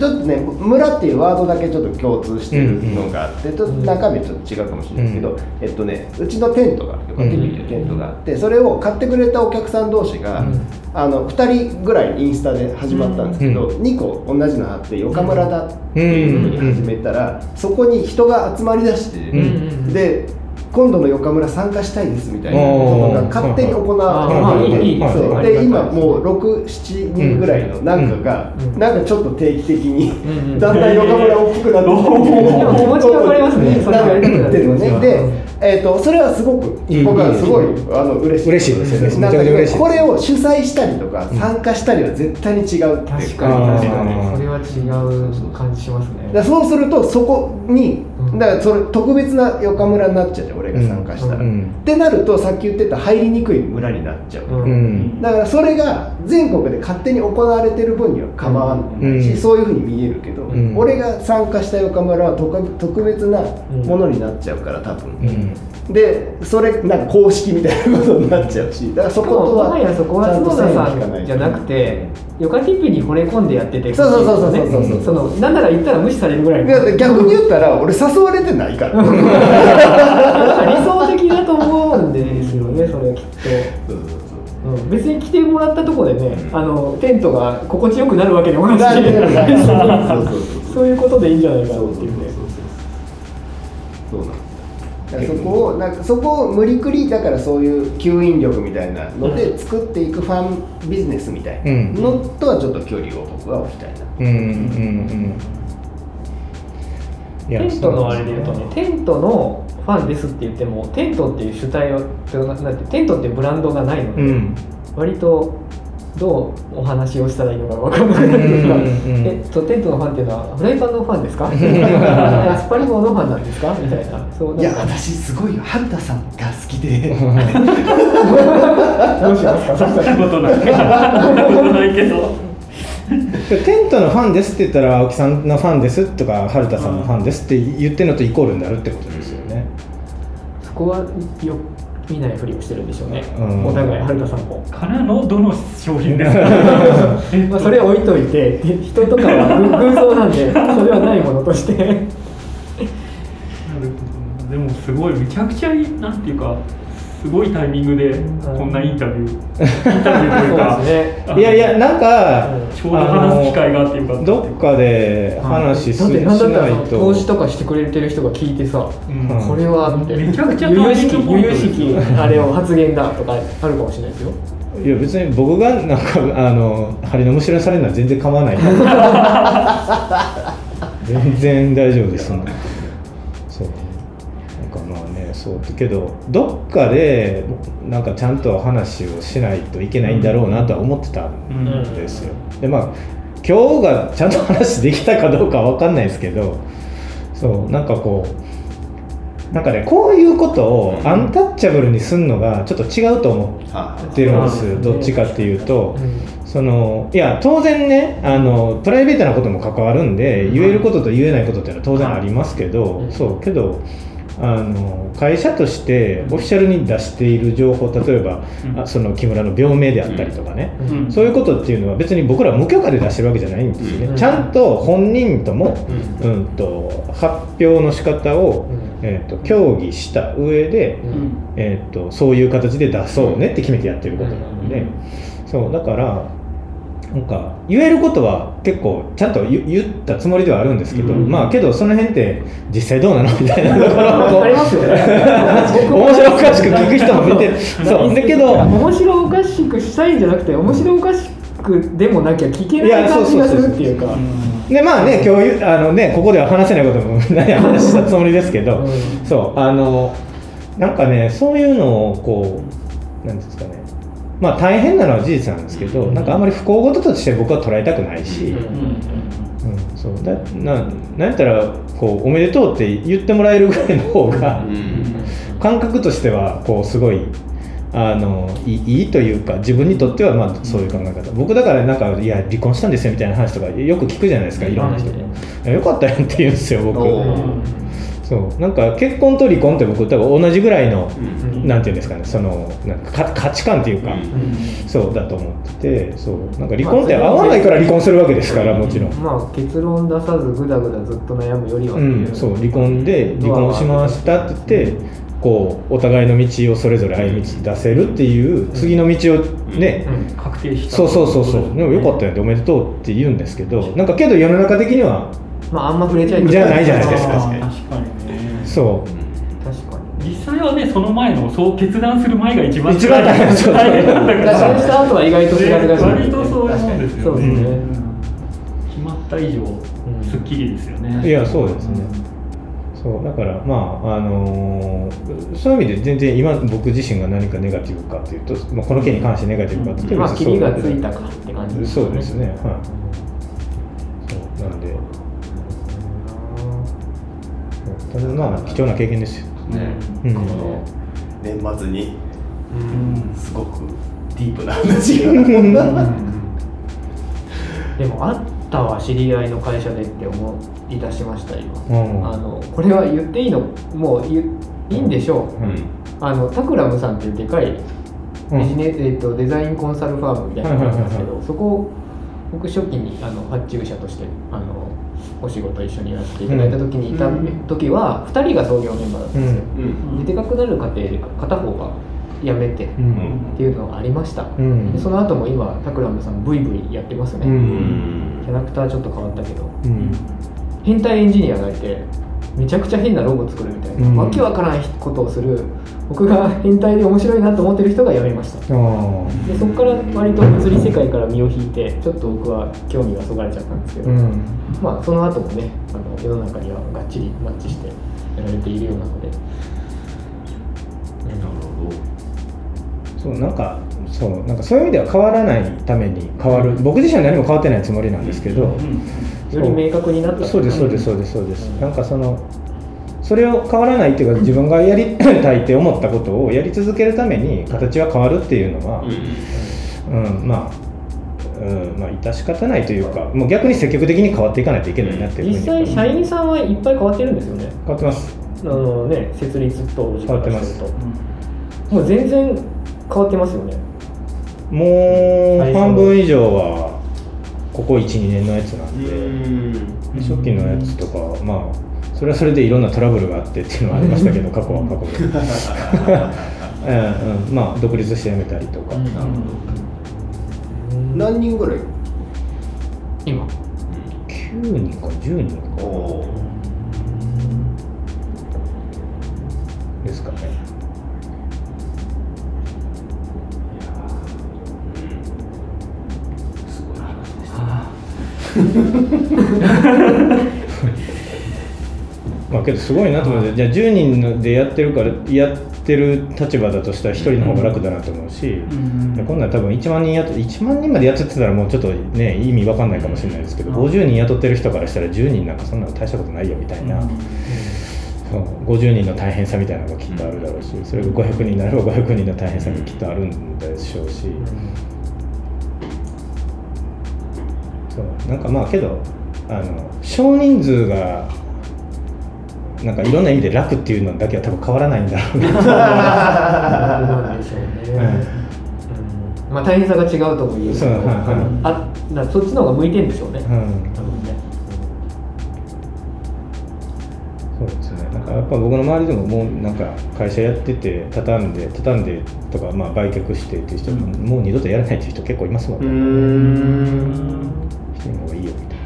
Speaker 1: ちょっとね村っていうワードだけちょっと共通してるのがあって、ちょっと中身ちょっと違うかもしれないですけど、えっとねうちのテントが横手にいるテントがあってそれを買ってくれたお客さん同士が、
Speaker 2: うん。
Speaker 1: あの2人ぐらいインスタで始まったんですけど、
Speaker 4: う
Speaker 1: 2個同じのあってよか村だっていうふうに始めたら、そこに人が集まりだして、
Speaker 4: うん。
Speaker 1: で今度のよか村参加したいですみたいなことが勝手に行われて。そう。
Speaker 2: はい
Speaker 1: で今もう67人ぐらいのなんかが、
Speaker 2: うん。
Speaker 1: なんかちょっと定期的に、だんだんよか村大きくなってきて
Speaker 2: でも気持ちがわかりますねそれ
Speaker 1: ってるのね。
Speaker 2: うん。
Speaker 1: で、えー、とそれはすごく僕はすごいあの嬉しい。
Speaker 4: 嬉しいですよね。
Speaker 1: これを主催したりとか参加したりは絶対に違うって
Speaker 2: 確かに確かに。それは違う感じしますね。
Speaker 1: そうするとそこに
Speaker 2: うん
Speaker 1: だからそれ特別な横村になっちゃうじゃん俺が参加したら、
Speaker 4: うん。うん。
Speaker 1: ってなるとさっき言ってた入りにくい村になっちゃう、
Speaker 2: うん。
Speaker 4: うん
Speaker 1: だからそれが全国で勝手に行われてる分には構わないし、
Speaker 4: うん。
Speaker 1: そういうふうに見えるけど、
Speaker 4: ん。
Speaker 1: 俺が参加した横村は特特別なものになっちゃうから多分、
Speaker 4: うん。
Speaker 1: でそれなんか公式みたいなことになっちゃうしだからそ
Speaker 2: そ
Speaker 1: ことはと線引かない
Speaker 2: んじゃなくてヨカティップに惚れ込んでやってて
Speaker 1: そうそうそうそうそうそう。そ
Speaker 2: のなんなら言ったら無視されるぐらい
Speaker 1: 逆に言ったら俺誘われてないから。
Speaker 2: 理想的だと思うんですよねそれはきっと。うん、別に来てもらったところでね、あのテントが心地よくなるわけでもないし。
Speaker 1: そうそうそう
Speaker 2: そういうことでいいんじゃないかな
Speaker 1: そうそう
Speaker 2: っていうね
Speaker 1: そう。そうなんそこをなんかそこを無理くりだからそういう吸引力みたいなので作っていくファンビジネスみたいなのとはちょっと距離を僕は置きたいな、
Speaker 4: うんうんうん。
Speaker 2: テントのあれで言うとね。テントのファンですって言ってもテントっていう主体はなんてテントっていうブランドがないので、
Speaker 4: うん。
Speaker 2: 割とどうお話をしたらいいのか分からない。うか、
Speaker 4: うん。うんうん
Speaker 2: えっとテントのファンっていうのはフライパンのファンですか？スパリゴのファンなんですか？みたいなそう
Speaker 1: いや私すごいよ春田さんが好きで。
Speaker 2: どうしますか？そ
Speaker 3: んなことない。そんなことないけど。
Speaker 4: テントのファンですって言ったら青木さんのファンですとか春田さんのファンですって言ってるのとイコールになるってことですよね。
Speaker 2: そこはよ見ないふりをしてるんでしょうね、
Speaker 4: うん。
Speaker 2: お互い春田さんも。
Speaker 3: からのどの商品ですか？えっと
Speaker 2: まあ、それは置いといてで人とかは偶偶像なんで それはないものとして。
Speaker 3: なるほど。でもすごいめちゃくちゃいいなんていうかすごいタイミングでこんなインタビュー、インタビューというか
Speaker 2: ね。
Speaker 4: いやいやなんか、
Speaker 3: ちょうど話す機会があってよかった
Speaker 4: どっかで話しし
Speaker 2: だってなんだ投資とかしてくれてる人が聞いてさ、
Speaker 3: うん。
Speaker 2: これはって
Speaker 3: めちゃくちゃ
Speaker 2: 由々しきあれを発言だとかあるかもしれないですよ。
Speaker 4: いや別に僕がなんかあの針のむしろされるのは全然構わない。全然大丈夫ですそうけどどっかでなんかちゃんと話をしないといけないんだろうなとは思ってたんですよ、でまあ今日がちゃんと話できたかどうかは分かんないですけど そうなんかこうなんかねこういうことをアンタッチャブルにすんのがちょっと違うと思ってるんです
Speaker 2: あ
Speaker 4: どっちかっていうと、
Speaker 2: うん
Speaker 4: そのいや当然ねあのプライベートなことも関わるんで言えることと言えないことっていうのは当然ありますけど、
Speaker 2: うん。
Speaker 4: そうけどあの会社としてオフィシャルに出している情報例えば、
Speaker 3: うん。
Speaker 4: あその木村の病名であったりとかね、
Speaker 3: うん。
Speaker 4: そういうことっていうのは別に僕らは無許可で出してるわけじゃないんですよね、
Speaker 2: うん。
Speaker 4: ちゃんと本人とも、
Speaker 2: う
Speaker 4: うんと発表の仕方を、
Speaker 2: うん。
Speaker 4: えー、と協議した上で、
Speaker 2: うん。
Speaker 4: えー、とそういう形で出そうねって決めてやってることなので、そうだからなんか言えることは結構ちゃんと言言ったつもりではあるんですけど、
Speaker 3: うん。
Speaker 4: まあけどその辺って実際どうなのみたいなところを
Speaker 2: ありますよね
Speaker 4: 面白おかしく聞く人も見て そう。だけど
Speaker 2: 面白おかしくしたいんじゃなくて面白おかしくでもなきゃ聞けない感じがするっていうか。
Speaker 4: でまあね今日あのねここでは話せないことも何話したつもりですけど、
Speaker 2: うん。
Speaker 4: そう。あのなんかねそういうのをこうなんですかねまあ大変なのは事実なんですけど、なんかあんまり不幸事として僕は捉えたくないし、
Speaker 2: うん。
Speaker 4: うんそう。だななんやったらこうおめでとうって言ってもらえるぐらいの方が、感覚としてはこうすごいあのいいというか自分にとってはまあそういう考え方。僕だからなんかいや離婚したんですよみたいな話とかよく聞くじゃないですかいろんな人がよかったよって言うんですよ僕そう。なんか結婚と離婚って僕多分同じぐらいの、
Speaker 1: うん。
Speaker 4: なんていうんですかね。そのなんかか価値観っていうか、
Speaker 1: うん。
Speaker 4: そうだと思っててそう。なんか離婚って合わないから離婚するわけですからもちろん。
Speaker 2: まあ結論出さずぐだぐだずっと悩むよりは。っ
Speaker 4: う、
Speaker 2: うん。
Speaker 4: そう。離婚で離婚しましたって言ってこうお互いの道をそれぞれ歩み出せるっていう次の道をね、
Speaker 2: うん。
Speaker 3: 確定した。
Speaker 4: そうそうそうそう。でもよかったよっておめでとうって言うんですけどなんかけど世の中的には
Speaker 2: まああんま触れちゃいけない。
Speaker 4: じゃないじゃないですか。
Speaker 3: 確かに。ね
Speaker 4: そう。
Speaker 2: 確かに。
Speaker 3: 実際はねその前のそう決断する前が一番
Speaker 4: 大変
Speaker 3: なんだから。
Speaker 2: 脱線した後は意外と知らずがしい
Speaker 3: 割とそういうもんですよね。
Speaker 2: ね。
Speaker 3: うん。決まった以上
Speaker 2: ん
Speaker 3: すっきりですよね。
Speaker 4: いやそうですね。そうだからまああのーそういう意味で全然今僕自身が何かネガティブかというと、まあ、この件に関してネガティブかというと
Speaker 2: まあ
Speaker 4: 別に
Speaker 2: 霧がついたかって感じ
Speaker 4: そうですね。はい。そう。なんでそうただまあ貴重な経験ですよ。
Speaker 1: ね、
Speaker 4: うん。
Speaker 1: この年末に
Speaker 2: うん。
Speaker 1: すごくディープな話が。
Speaker 2: でもあったわ知り合いの会社でって思い出しました今、
Speaker 4: うん。
Speaker 2: あのこれは言っていいの？もう言いいんでしょう、
Speaker 4: うん。
Speaker 2: あのタクラムさんっていうでかいビジネ、えー、とデザインコンサルファームみたいなのがあるんですけど、
Speaker 4: はい
Speaker 2: そこを僕初期にあの発注者としてあのお仕事一緒にやらせていただいた時にいた時は2人が創業メンバーだったんですよ、
Speaker 1: うん。
Speaker 2: ででかくなる過程で片方が辞めてっ
Speaker 4: うん。
Speaker 2: ていうのがありました、
Speaker 4: うん。
Speaker 2: でその後も今タクラムさんブイブイやってますね、
Speaker 4: うん。
Speaker 2: キャラクターちょっと変わったけど。
Speaker 4: うん。
Speaker 2: 変態エンジニアがいてめちゃくちゃ変なロゴ作るみたいな、
Speaker 4: うん。
Speaker 2: わけわからんことをする僕が変態で面白いなと思ってる人が辞めました。でそこから割と物理世界から身を引いてちょっと僕は興味がそがれちゃったんですけど、
Speaker 4: うん。
Speaker 2: まあその後もねあの世の中にはがっちりマッチしてやられているようなので、
Speaker 1: なるほ
Speaker 4: そうなんかそうなんかそういう意味では変わらないために変わる。僕自身は何も変わってないつもりなんですけど、
Speaker 2: より明確になった。
Speaker 4: そうですそうですそうですそうです、なんかそのそれを変わらないっていうか自分がやりたいって思ったことをやり続けるために形は変わるっていうのは、うんまあ、うん、まあ致し方ないというかもう逆に積極的に変わっていかないといけないなっていう
Speaker 2: 実
Speaker 4: に。
Speaker 2: 際社員さんはいっぱい変わってるんですよね。
Speaker 4: 変わってます。
Speaker 2: あのね設立当時から
Speaker 4: 変わって
Speaker 2: す。ると。もう全然変わってますよね。
Speaker 4: もう半分以上はここ12年のやつなんで、初期のやつとかまあそれはそれでいろんなトラブルがあってっていうのはありましたけど 過去は過去で、うん。うん、まあ独立して辞めたりとか、
Speaker 1: ど何人ぐらい？
Speaker 2: 今。
Speaker 4: 9人か10人かけどすごいなと思ってじゃあ10人でやってるからやってる立場だとしたら1人の方が楽だなと思うし、でこんなん多分1万人雇1万人まで雇ってたらもうちょっとね意味わかんないかもしれないですけど、50人雇ってる人からしたら10人なんかそんなの大したことないよみたいな、そう。50人の大変さみたいなのがきっとあるだろうしそれが500人になれば500人の大変さがきっとあるんでしょうし、そう。なんかまあけどあの少人数がなんかいろんな意味で楽っていうのだけは多分変わらないんだろうな。
Speaker 2: なんでしょうね、まあ大変さが違うとも言える。け
Speaker 4: はいはい。
Speaker 2: あそっちの方が向いてるんでしょうね、
Speaker 4: うん。
Speaker 2: 多分ね。
Speaker 4: そうですね。なんかやっぱ僕の周りでももうなんか会社やってて畳んで畳んでとかまあ売却してっていう人も、もう二度とやらないっていう人結構いますもん
Speaker 1: う
Speaker 4: ね、
Speaker 1: ん。
Speaker 4: してる方がいいよみたい
Speaker 1: な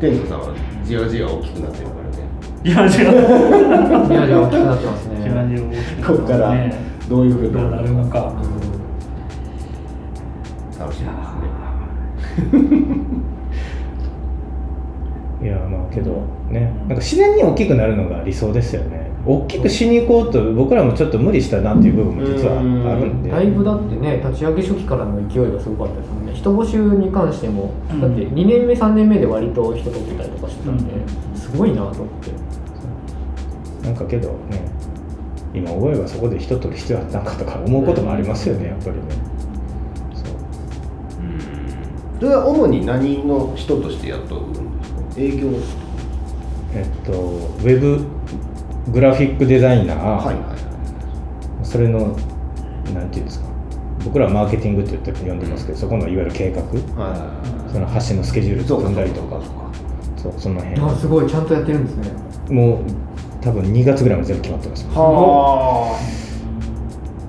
Speaker 1: 天童さんはじわじわ大きくなってるからね。
Speaker 3: いや違う
Speaker 2: 宮城大きくなってますね。
Speaker 3: じわじわ大きくな
Speaker 1: ここから
Speaker 3: ね
Speaker 1: どういうふうに。
Speaker 3: なるのか
Speaker 1: 楽しみですね。
Speaker 4: ないやまあけどねなんか自然に大きくなるのが理想ですよね大きくしに行こうと僕らもちょっと無理したなっていう部分も実はあるんで。
Speaker 2: だいぶだってね立ち上げ初期からの勢いがすごかったですもんね。人募集に関しても、
Speaker 3: うん。
Speaker 2: だって2年目3年目で割と人取ってたりとかしてたんで、すごいなと思って。
Speaker 4: なんかけどね今思えばそこで人取る必要あったんかとか思うこともありますよねやっぱりね。そう。
Speaker 1: それは主に何の人として雇うんですか？営業。
Speaker 4: えっとウェブグラフィックデザイナー、
Speaker 1: はいはい。はい
Speaker 4: それのなんていうんですか。僕らはマーケティングって言って呼んでますけどそこのいわゆる計画。
Speaker 1: は
Speaker 4: その発信のスケジュール
Speaker 1: いそう
Speaker 4: 組んだりとか。
Speaker 1: そうか
Speaker 4: そうその辺。
Speaker 2: あすごいちゃんとやってるんですね。
Speaker 4: もう多分2月ぐらいまで全部決まってます。
Speaker 1: は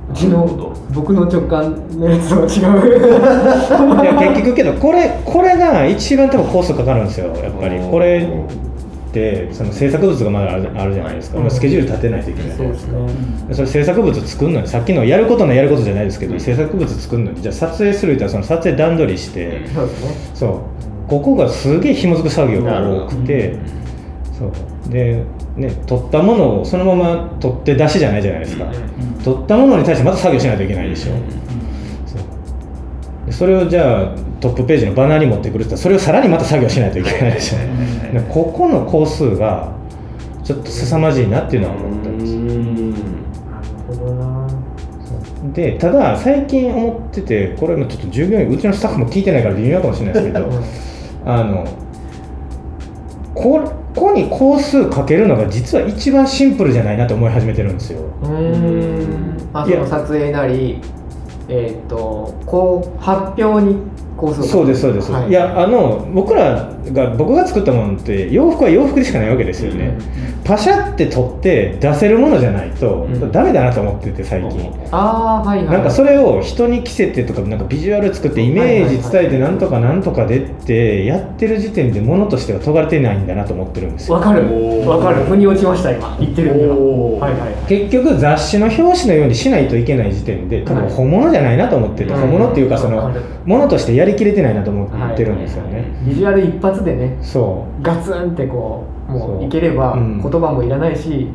Speaker 2: うちの僕の直感のやつとは違う。
Speaker 4: いや結局けどこれこれが一番多分コストかかるんですよやっぱり。これってその制作物がまだあるじゃないですか、
Speaker 2: うん
Speaker 4: まあスケジュール立てないといけないじゃないですか。
Speaker 2: ね。
Speaker 4: それ制作物作るのにさっきのやることのやることじゃないですけど、制作物作るのに。じゃあ撮影するって言ったらその撮影段取りして、
Speaker 2: そうですね。
Speaker 4: そう。ここがすげえ紐づく作業が多くて、そう。でね撮ったものをそのまま撮って出しじゃないじゃないですか、
Speaker 3: うん
Speaker 4: 撮ったものに対してまた作業しないといけないでしょ、そう。でそれをじゃあトップページのバナーに持ってくるってそれをさらにまた作業しないといけないですよね、でここの工数がちょっと凄まじいなっていうのは思ったん。ですでただ最近思っててこれもちょっと従業員うちのスタッフも聞いてないから微妙かもしれないですけどあのここに工数かけるのが実は一番シンプルじゃないなと思い始めてるんですよ。
Speaker 2: うーん。あその撮影なりえっ、とこう発表にこうする。
Speaker 4: そうですそうです、
Speaker 2: はい。
Speaker 4: い、やあの僕らが僕が作ったものって洋服は洋服でしかないわけですよね、パシャって撮って出せるものじゃないと、
Speaker 2: うん。
Speaker 4: ダメだなと思ってて最近、
Speaker 2: ああはいはい。
Speaker 4: なんかそれを人に着せてとかなんかビジュアル作ってイメージ伝えてなんとかなんとかでってやってる時点でものとしては尖れてないんだなと思ってるんですよ。
Speaker 2: わかる。わかる。腑に落ちました今。言ってるんだはいはいはい。
Speaker 4: 結局雑誌の表紙のようにしないといけない時点で多分
Speaker 2: はい。
Speaker 4: 本物じゃないなと思ってて、
Speaker 2: うん。
Speaker 4: 本物っていうかそのものとしてやりきれてないなと思ってるんですよね、
Speaker 2: ビジュアル一発でね
Speaker 4: そ
Speaker 2: ガツンってこうも
Speaker 4: そう。
Speaker 2: ういければ
Speaker 4: うん。
Speaker 2: 言葉もいらないし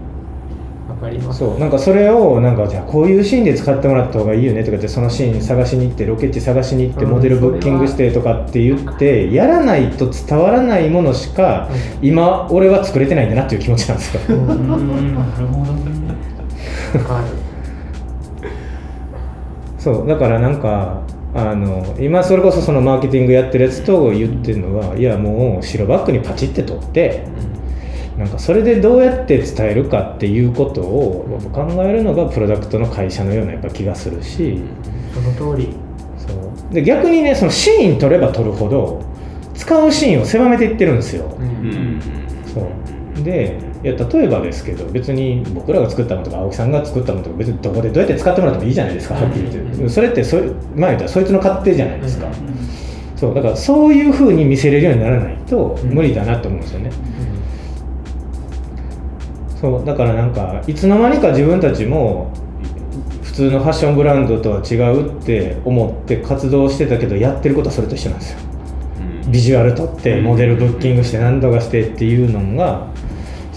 Speaker 2: わかります。
Speaker 4: うそう。なんかそれをなんかじゃあこういうシーンで使ってもらった方がいいよねとかってそのシーン探しに行ってロケ地探しに行って
Speaker 2: うん。
Speaker 4: モデルブッキングしてとかって言ってやらないと伝わらないものしか今俺は作れてないんだなっていう気持ちなんですよそうだからなんかあの今それこそそのマーケティングやってるやつと言ってるのはいやもう白バッグにパチって取ってなんかそれでどうやって伝えるかっていうことを考えるのがプロダクトの会社のようなやっぱ気がするし。
Speaker 2: その通り。
Speaker 4: そう。で逆にねそのシーン取れば取るほど使うシーンを狭めていってるんですよ。
Speaker 2: うん。
Speaker 4: そう。でいや例えばですけど別に僕らが作ったものとか青木さんが作ったものとか別にどこでどうやって使ってもらってもいいじゃないですかはっきり言って。それってそ前言ったらそいつの勝手じゃないですか。そうだからそういうふうに見せれるようにならないと無理だなと思うんですよね。そうだからなんかいつの間にか自分たちも普通のファッションブランドとは違うって思って活動してたけどやってることはそれと一緒なんですよ。ビジュアル撮ってモデルブッキングして何とかしてっていうのが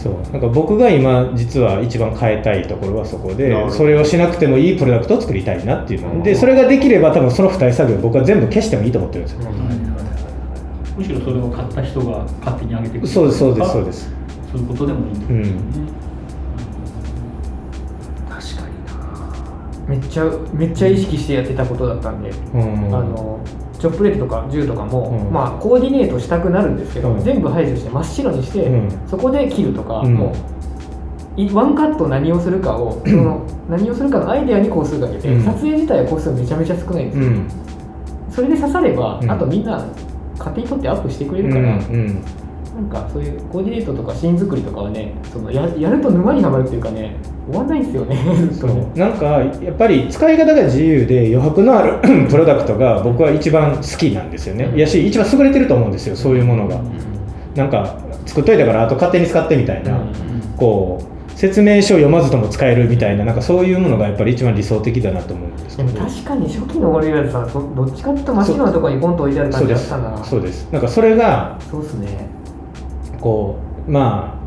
Speaker 4: そう。なんか僕が今実は一番変えたいところはそこでそれをしなくてもいいプロダクトを作りたいなっていうの。でそれができれば多分その付帯作業僕は全部消してもいいと思ってるんですよ。
Speaker 3: むしろそれを買った人が勝手に上げてくる
Speaker 4: そうですそうですそうです。
Speaker 3: そういうことでもいいんです
Speaker 4: う
Speaker 3: ね、
Speaker 4: ん。
Speaker 2: 確かにな。めっちゃめっちゃ意識してやってたことだったんで、
Speaker 4: うん。
Speaker 2: あのチョップレートとか銃とかも、
Speaker 4: うん。
Speaker 2: まあコーディネートしたくなるんですけど、
Speaker 4: うん。
Speaker 2: 全部排除して真っ白にして、
Speaker 4: うん。
Speaker 2: そこで切るとか、
Speaker 4: うん。
Speaker 2: もういワンカット何をするかを、その何をするかのアイデアに工数かけて、
Speaker 4: うん。
Speaker 2: 撮影自体は工数めちゃめちゃ少ないんですよ、
Speaker 4: うん。
Speaker 2: それで刺されば、
Speaker 4: うん。
Speaker 2: あとみんな勝手に撮ってアップしてくれ
Speaker 4: うん
Speaker 2: るから、
Speaker 4: うん
Speaker 2: なんかそういうコーディネートとかシーン作りとかはねそのややると沼にはまるっていうかね終わんないんですよねずっとね
Speaker 4: なんかやっぱり使い方が自由で余白のある プロダクトが僕は一番好きなんですよね、
Speaker 2: うん。
Speaker 4: やし一番優れてると思うんですよそういうものが、なんか作っといたからあと勝手に使ってみたいな、
Speaker 2: うん。
Speaker 4: こう説明書を読まずとも使えるみたいななんかそういうものがやっぱり一番理想的だなと思うんですけど。
Speaker 2: 確かに初期のオリーブさんそどっちかっていうと真っ白なところにポンと置いてある感じ
Speaker 4: そうです。
Speaker 2: だったな
Speaker 4: そうです。なんかそれが
Speaker 2: そうっすね
Speaker 4: こうまあ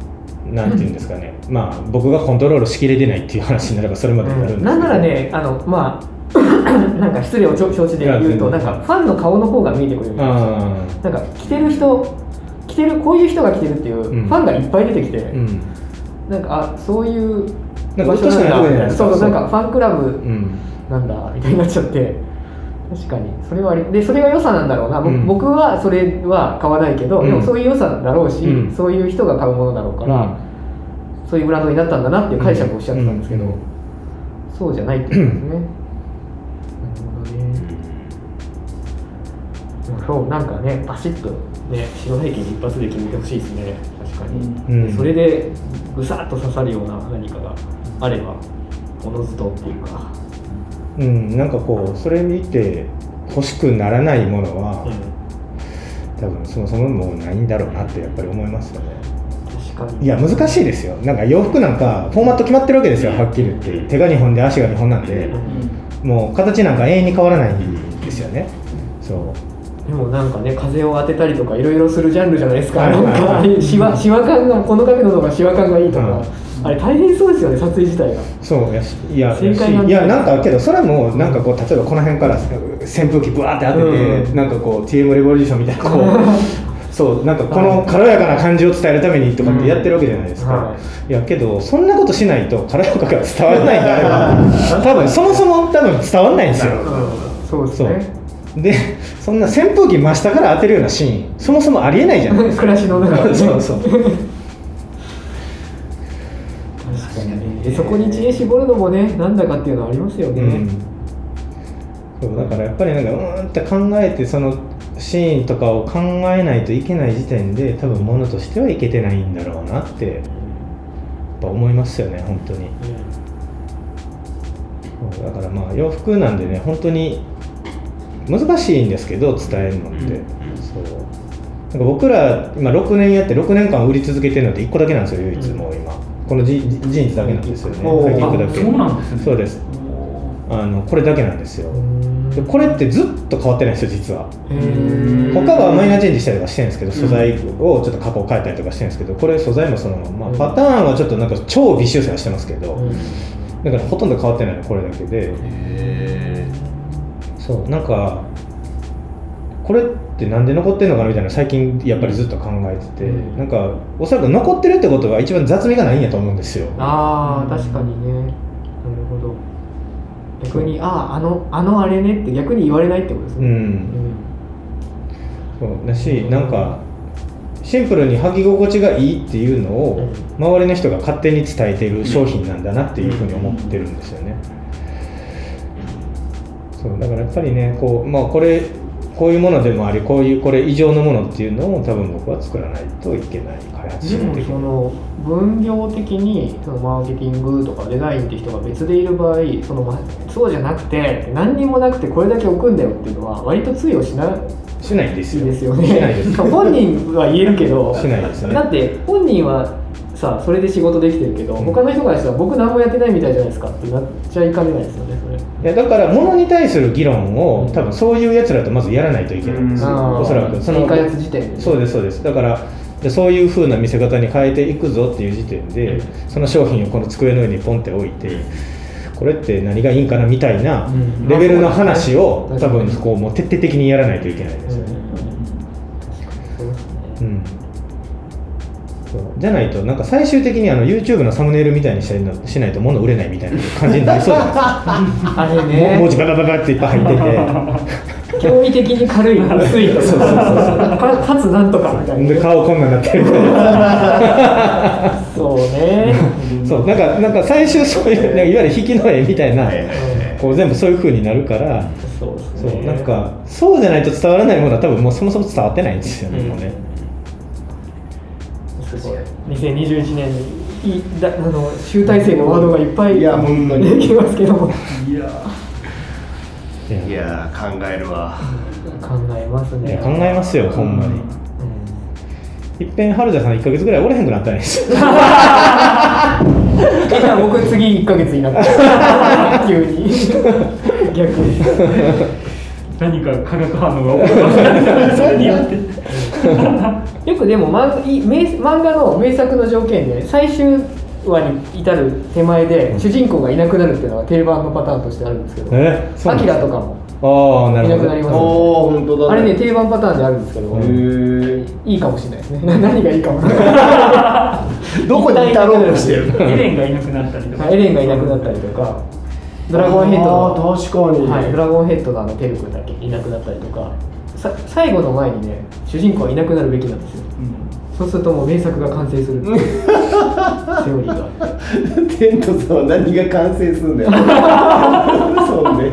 Speaker 4: なんていうんですかね、まあ僕がコントロールしきれてないっていう話になればそれまでになるんですけど、
Speaker 2: なんならねあのまあ なんか失礼を承知で言うとなんかファンの顔の方が見えてくるみたいなんか着てる人着てるこういう人が着てるっていうフ
Speaker 4: うん。
Speaker 2: ァンがいっぱい出てきて、
Speaker 4: あうん。
Speaker 2: なんかあそういう場所なんだ
Speaker 4: ないですか。
Speaker 2: そうそうなんかファンクラブ
Speaker 4: うん。
Speaker 2: なんだみたいになっちゃって確かに。それはありでそれが良さなんだろうな、ぼ
Speaker 4: うん。
Speaker 2: 僕はそれは買わないけど、
Speaker 4: うん。
Speaker 2: でもそういう良さだろうし、
Speaker 4: うん。
Speaker 2: そういう人が買うものだろうから、そういうブランドになったんだなっていう解釈をしちゃってたんですけど、
Speaker 4: うん。
Speaker 2: そうじゃないってことですね、なるほどね。そうなんかねバシッとね白背景に一発で決めてほしいですね。確かに、それでぐさっと刺さるような何かがあればおのずとっていうか、
Speaker 4: うん、なんかこうそれ見て欲しくならないものは、多分そもそももうないんだろうなってやっぱり思いますよね。
Speaker 2: 確かに。
Speaker 4: いや難しいですよ。なんか洋服なんかフォーマット決まってるわけですよはっきり言って。手が2本で足が2本なんで。もう形なんか永遠に変わらないんですよね。そう。
Speaker 2: でもなんかね風を当てたりとかいろいろするジャンルじゃないですか、
Speaker 4: はいはいはい。
Speaker 2: なんかあれシワシワ感がこの角度の方がシワ感がいいとか、
Speaker 4: うん
Speaker 2: あれ大変そうですよね撮影自体が。
Speaker 4: そうやしいや
Speaker 2: 正解なんだ。
Speaker 4: いやなんかけどそれもなんかこう例えばこの辺から扇風機ブワーって当てて、
Speaker 2: うん。
Speaker 4: なんかこう TM レボリューションみたいなこう そうなんかこの軽やかな感じを伝えるためにとかってやってるわけじゃないですか、
Speaker 2: うんはい。
Speaker 4: い、やけどそんなことしないと軽やかが伝わらないんであれば多分そもそも多分伝わらないんですよ。
Speaker 2: そうです
Speaker 4: そう。
Speaker 2: ね
Speaker 4: でそんな扇風機真下から当てるようなシーンそもそもありえないじゃないですか。
Speaker 2: 暮らしの中で、ね、
Speaker 4: そうそう
Speaker 2: でそこに知恵絞るのもねなんだかっていうのはありますよね、
Speaker 4: うん、そうだからやっぱりなんかうーんって考えてそのシーンとかを考えないといけない時点で多分ものとしてはいけてないんだろうなってやっぱ思いますよね本当に。そうだからまあ洋服なんでね本当に難しいんですけど伝えるのって、そう。なんか僕ら今6年やって6年間売り続けてるのって1個だけなんですよ唯一もう今このジーンズだけなんですよね。だけ。
Speaker 3: あそうなんですね。
Speaker 4: そうです。あのこれだけなんですよ。
Speaker 2: うん。
Speaker 4: でこれってずっと変わってないんですよ実は。他はマイナーチェンジしたりとかしてるんですけど素材をちょっと加工変えたりとかしてるんですけどこれ素材もそのまま、
Speaker 2: うん。
Speaker 4: パターンはちょっとなんか超微修正はしてますけど、
Speaker 2: うん。
Speaker 4: だからほとんど変わってないのこれだけで。
Speaker 1: へ
Speaker 4: そうなんかこれってなんで残ってるのかなみたいな最近やっぱりずっと考えてて、
Speaker 2: うん。
Speaker 4: なんかおそらく残ってるってことは一番雑味がないんやと思うんですよ。
Speaker 2: ああ確かにね。なるほど。逆にあああのあのあれねって逆に言われないってことです
Speaker 4: う
Speaker 2: ね、
Speaker 4: ん。そうだしなんかシンプルに履き心地がいいっていうのを周りの人が勝手に伝えている商品なんだなっていうふうに思ってるんですよね。そうだからやっぱりねこう、まあ、これこういうものでもありこういうこれ以上のものっていうのを多分僕は作らないといけない開発
Speaker 2: で。その分業的にそのマーケティングとかデザインって人が別でいる場合そのまそうじゃなくて何にもなくてこれだけ置くんだよっていうのは割と通用しない
Speaker 4: しないですよ。
Speaker 2: ですよね。本人は言えるけど
Speaker 4: しないですね
Speaker 2: だって本人はさそれで仕事できてるけど、
Speaker 4: うん。
Speaker 2: 他の人からしたら僕何もやってないみたいじゃないですか。ってなっちゃいかねないですよねそれ。
Speaker 4: いやだから物に対する議論を多分そういうやつらとまずやらないといけない。ん。ですよ、おそらく。その
Speaker 2: 新開発時点で
Speaker 4: そうですそうです。だからでそういう風な見せ方に変えていくぞっていう時点で、その商品をこの机の上にポンって置いてこれって何がいいんかなみたいな
Speaker 2: うん。
Speaker 4: レベルの話を
Speaker 2: まあ
Speaker 4: 多分こうもう徹底的にやらないといけないですじゃないとなんか最終的にあの YouTube のサムネイルみたいにしたしないと物売れないみたいな感じになりそうじゃないですか。
Speaker 2: あれ
Speaker 4: も
Speaker 2: ね。
Speaker 4: 文字ババババっていっぱい入ってて。
Speaker 2: 驚異的に軽い薄いとかかかつなんとかみたいな。
Speaker 4: で顔こんなんなってる
Speaker 2: そうね。
Speaker 4: そうなんかなんか最終そういういわゆる引きの絵みたいな、こう全部そういう風になるから
Speaker 2: そう
Speaker 4: そうなんかそうじゃないと伝わらないものは多分もうそもそも伝わってないんですよね、
Speaker 2: うん。
Speaker 4: もうね
Speaker 2: 2021年にいだあの集大成のワードがいっぱい
Speaker 1: いや本当に。
Speaker 2: できますけども。考
Speaker 3: いや。
Speaker 4: いや
Speaker 1: 考えるわ。
Speaker 2: えますね。
Speaker 4: 考えますよほんまに。いっぺん春田さん1か月ぐらいおれへんくなったんですよ
Speaker 2: じゃあ僕次1ヶ月になった 急に。逆に
Speaker 3: 何か化学反応が起こりますそれによって
Speaker 2: よくでも漫画い名漫画の名作の条件で最終話に至る手前で主人公がいなくなるっていうのが定番のパターンとしてあるんですけど。アキラとかも。
Speaker 4: ああないるほど。
Speaker 2: なくなります
Speaker 1: 本当だ
Speaker 2: あれね定番パターンであるんですけど、いいかもしれないですね。な 何がいいかも
Speaker 1: どこに至ろうとしてる
Speaker 3: エレンがいなくなったりとか。
Speaker 2: エレンがいなくなったりとかドラゴンヘッドの
Speaker 1: 確かに。
Speaker 2: はい、ドラゴンヘッドのあのテル君だけ？いなくなったりとか。さ最後の前にね主人公はいなくなるべきなんですよ。そうするともう名作が完成するっていう セオリーが
Speaker 1: テントさんは何が完成するんだよ。そうね。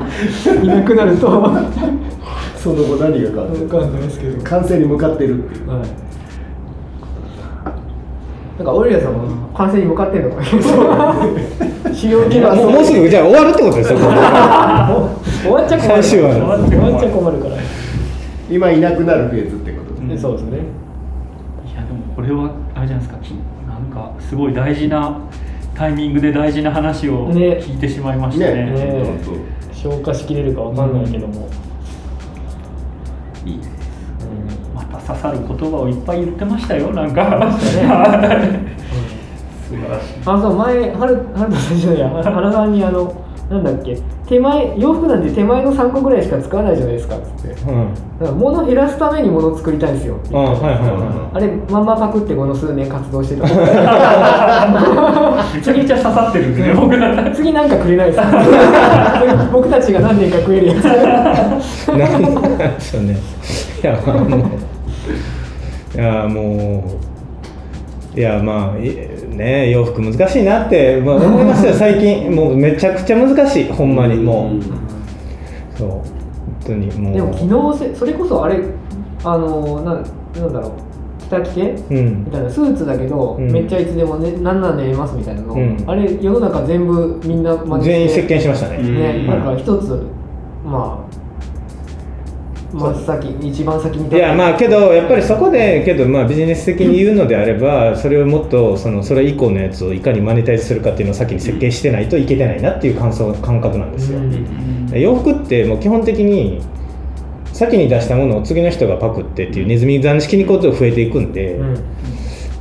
Speaker 2: いなくなると。わ
Speaker 1: その後何が完成完成に向かってるっていう。
Speaker 2: はいなんかオリラさんも完成に向かってんのかな主要機能
Speaker 4: もうもうすぐじゃあ終わるってことですよ
Speaker 2: 終わっちゃ困る
Speaker 4: 終
Speaker 2: わっちゃ困るから、
Speaker 1: 今いなくなるフェーズってことですね
Speaker 2: そうですね
Speaker 3: いやでもこれはあれじゃないですかなんかすごい大事なタイミングで大事な話を
Speaker 2: ね
Speaker 3: 聞いてしまいましたね
Speaker 2: ね
Speaker 1: そう
Speaker 2: 消化しきれるかわかんないけども、
Speaker 1: いいね
Speaker 3: 刺さる言葉をいっぱい言ってましたよ。なんか。素晴らしい。
Speaker 2: あそう前春春田さんじゃないや原さんにあのなんだっけ。手前洋服なんて手前の3個ぐらいしか使わないじゃないですか。っつって
Speaker 4: うん。
Speaker 2: だから物減らすために物作りたいんですよ。って
Speaker 4: あ
Speaker 2: 言って
Speaker 4: はいはいは
Speaker 2: あれまんまパクってこの数年活動してた。
Speaker 3: めちゃめちゃ刺さってるんでね僕ら。
Speaker 2: 次なんかくれないですか？僕たちが何年か食えるやつ。
Speaker 4: いなんでしょうね。いやまあもういやもういやまあいね洋服難しいなって、まあ、思いますよ。最近もうめちゃくちゃ難しい。ほんまにもう。そう。本当にもう。
Speaker 2: でも機能性それこそあれあのなんなんだろう。着た着て
Speaker 4: うん。
Speaker 2: みたいな。スーツだけど、
Speaker 4: うん。
Speaker 2: めっちゃいつでもねなんなん寝れますみたいなの、
Speaker 4: うん。
Speaker 2: あれ世の中全部みんな
Speaker 4: 全員席巻しましたね、
Speaker 1: うん
Speaker 2: ね、
Speaker 1: うん。
Speaker 2: なんか一つまあ真っ先一番先に
Speaker 4: いやまあけどやっぱりそこでけどまあビジネス的に言うのであればそれをもっとそのそれ以降のやつをいかにマネタイズするかっていうのを先に設計してないといけてないなっていう感想感覚なんですよ、洋服ってもう基本的に先に出したものを次の人がパクってっていうネズミ残式にこと増えていくんで、
Speaker 2: うん、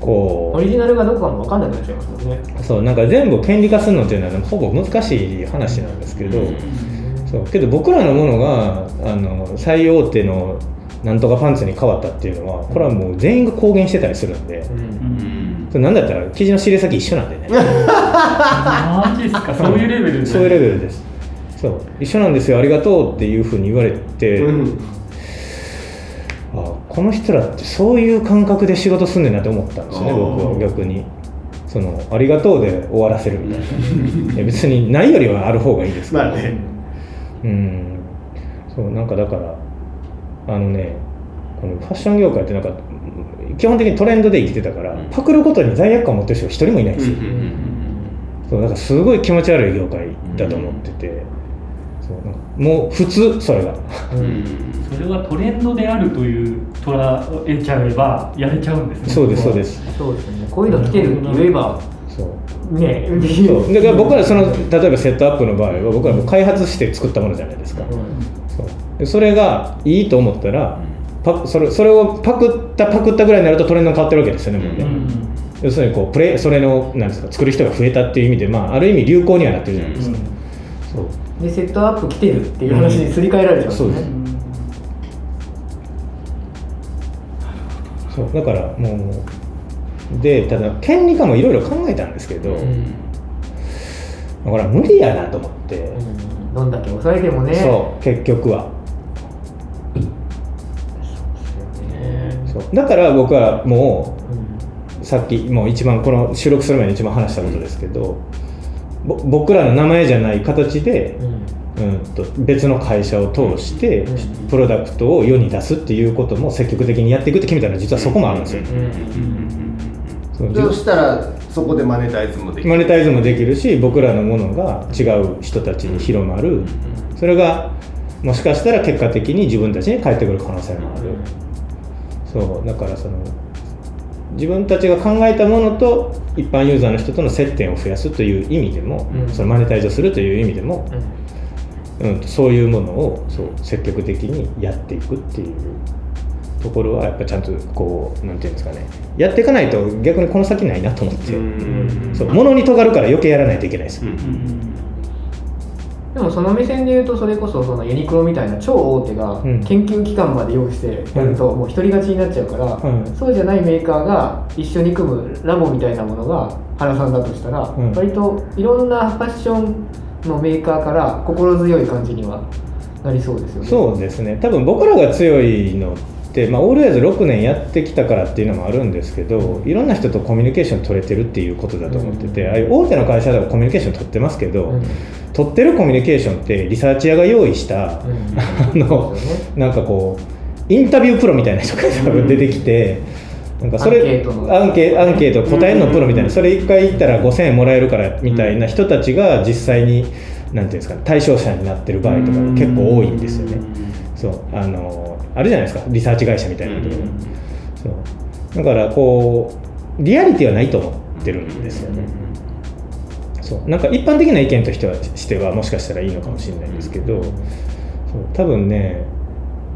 Speaker 4: こ
Speaker 2: オリジナルがどこかも分かんなくなっちゃいますもんね。
Speaker 4: うそうなんか全部権利化するのっていうのはほぼ難しい話なんですけど、そう。けど僕らのものがあの最大手のなんとかパンツに変わったっていうのはこれはもう全員が公言してたりするんで、それなんだったら生地の仕入れ先一緒なんでね。
Speaker 3: マジっすか？そう。いうレベルで？
Speaker 4: そういうレベルです。そう。一緒なんですよありがとうっていうふうに言われて、
Speaker 1: うん。
Speaker 4: あこの人らってそういう感覚で仕事すんねんなって思ったんですよね僕は逆に。そのありがとうで終わらせるみたいな。別にないよりはある方がいいですけど。
Speaker 1: まあね
Speaker 4: うん。そうなんかだからあのねこのファッション業界ってなんか基本的にトレンドで生きてたから、パクることに罪悪感を持ってる人が一人もいないんですよ、そうだからすごい気持ち悪い業界だと思ってて、そうなんかもう普通それが。
Speaker 3: それはトレンドであるという捉えちゃえばやれちゃうんですね。
Speaker 4: そうですそうです。
Speaker 2: そうですね。こういうの来てるって言えば
Speaker 4: そう
Speaker 2: ね。
Speaker 4: そうだから僕らその例えばセットアップの場合は僕らもう開発して作ったものじゃないですか、そそれがいいと思ったらパそれそれをパクったパクったぐらいになるとトレンドが変わってるわけですよねもうね、
Speaker 3: うん
Speaker 4: 要するにこうプレイそれのなんですか作る人が増えたっていう意味で、まあ、ある意味流行にはなってるじゃないですか、そう。
Speaker 2: でセットアップ来てるっていう話にすり替えられちゃうんですね。
Speaker 4: そうです。そう。だからもうでただ権利化もいろいろ考えたんですけど、だから無理やなと思って、
Speaker 2: うん。どんだけ抑えてもね。
Speaker 4: そう結局は。
Speaker 2: ね。
Speaker 4: そう。だから僕はも
Speaker 2: うん。
Speaker 4: うさっきもう一番この収録する前に一番話したことですけど、ぼ僕らの名前じゃない形で、
Speaker 2: うん。
Speaker 4: うん、と別の会社を通して
Speaker 2: うん。
Speaker 4: プロダクトを世に出すっていうことも積極的にやっていくって決めたのは実はそこもあるんですよ、そ
Speaker 1: したらそこでマネタイズもできる？
Speaker 4: マネタイズもできるし僕らのものが違う人たちに広まる。それがもしかしたら結果的に自分たちに返ってくる可能性もある。そうだからその自分たちが考えたものと一般ユーザーの人との接点を増やすという意味でも、
Speaker 2: うん。
Speaker 4: そのマネタイズをするという意味でも、
Speaker 2: うん。
Speaker 4: うん、そういうものをそう積極的にやっていくっていうところはやっぱちゃんとこうなんていうんですかね。やっていかないと逆にこの先ないなと思って、そう物に尖るから余計やらないといけないです、
Speaker 2: でもその目線で言うとそれこそそのユニクロみたいな超大手が
Speaker 4: うん。
Speaker 2: 研究機関まで用意してやるともう独り勝ちになっちゃうから、
Speaker 4: うん。
Speaker 2: そうじゃないメーカーが一緒に組むラボみたいなものが原さんだとしたら、
Speaker 4: うん。
Speaker 2: 割といろんなファッションのメーカーから心強い感じにはなりそうですよね。
Speaker 4: そうですね。多分僕らが強いのって、まあ、オールエイズ6年やってきたからっていうのもあるんですけどいろんな人とコミュニケーション取れてるっていうことだと思ってて、
Speaker 2: うん。
Speaker 4: ああいう大手の会社ではコミュニケーション取ってますけど、
Speaker 2: うん。
Speaker 4: 取ってるコミュニケーションってリサーチ屋が用意した、
Speaker 2: うん。
Speaker 4: あのなんかこうインタビュープロみたいな人が多分出てきて、なんかそれ
Speaker 2: アンケートの。
Speaker 4: アンケアンケート答えるのプロみたいなそれ1回言ったら5000円もらえるからみたいな人たちが実際になんていうんですかね対象者になってる場合とかが結構多いんですよね。そうあのあるじゃないですか。リサーチ会社みたいなところ、そう。だからこうリアリティはないと思ってるんですよね。そう。なんか一般的な意見としてはしてはもしかしたらいいのかもしれないんですけどそう。多分ね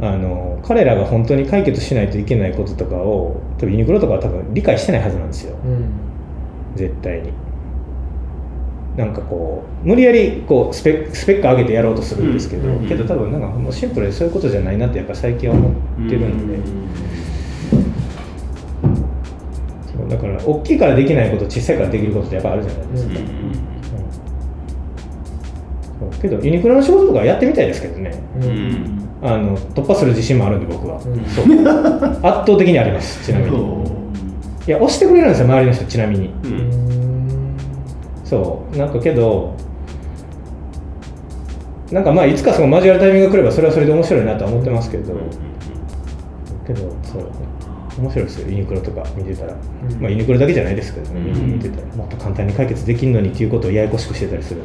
Speaker 4: あの彼らが本当に解決しないといけないこととかを多分ユニクロとかは多分理解してないはずなんですよ。
Speaker 2: うん。
Speaker 4: 絶対になんかこう無理やりこうスペスペック上げてやろうとするんですけど、
Speaker 3: うん
Speaker 4: けど多分なんかもうシンプルにそういうことじゃないなってやっぱ最近は思ってるんで、そうだから大きいからできないこと小さいからできることってやっぱあるじゃないですか、そう。けどユニクロの仕事とかやってみたいですけどね。
Speaker 2: うん。
Speaker 4: あの突破する自信もあるんで僕は、
Speaker 2: ん。
Speaker 4: そう。圧倒的にありますちなみに。いや押してくれるんですよ周りの人ちなみに。
Speaker 2: うん
Speaker 4: そう。なんかけどなんかまあいつかその交わるタイミングが来ればそれはそれで面白いなとは思ってますけど、けどそう。面白いですよ。ユニクロとか見てたら、
Speaker 2: うん。
Speaker 4: まあユニクロだけじゃないですけどね、
Speaker 3: うん。
Speaker 4: 見てたら。もっと簡単に解決できるのにっていうことをややこしくしてたりする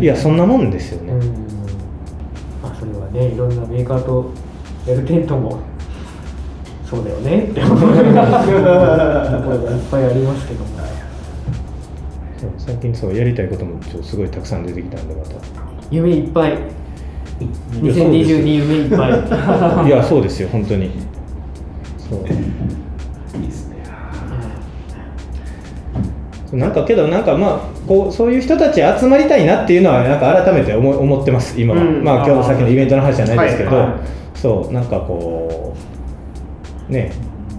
Speaker 4: いやそんなもんですよね、
Speaker 2: うん。まあそれはねいろんなメーカーとやるテントもそうだよね。って思うところがいっぱいありますけども
Speaker 4: そう最近そうやりたいこともちょっとすごいたくさん出てきたんでまた。
Speaker 2: 夢いっぱい。
Speaker 4: いやそうです
Speaker 2: 2022夢いっぱい。
Speaker 4: いやそうですよ本当に。そう。
Speaker 1: いいですね。
Speaker 4: なんかけどなんかまあこうそういう人たち集まりたいなっていうのはなんか改めて思い思ってます今は、
Speaker 3: うん。
Speaker 4: まあ今日のさっきのイベントの話じゃないですけど、
Speaker 3: はい。はい。
Speaker 4: そうなんかこうね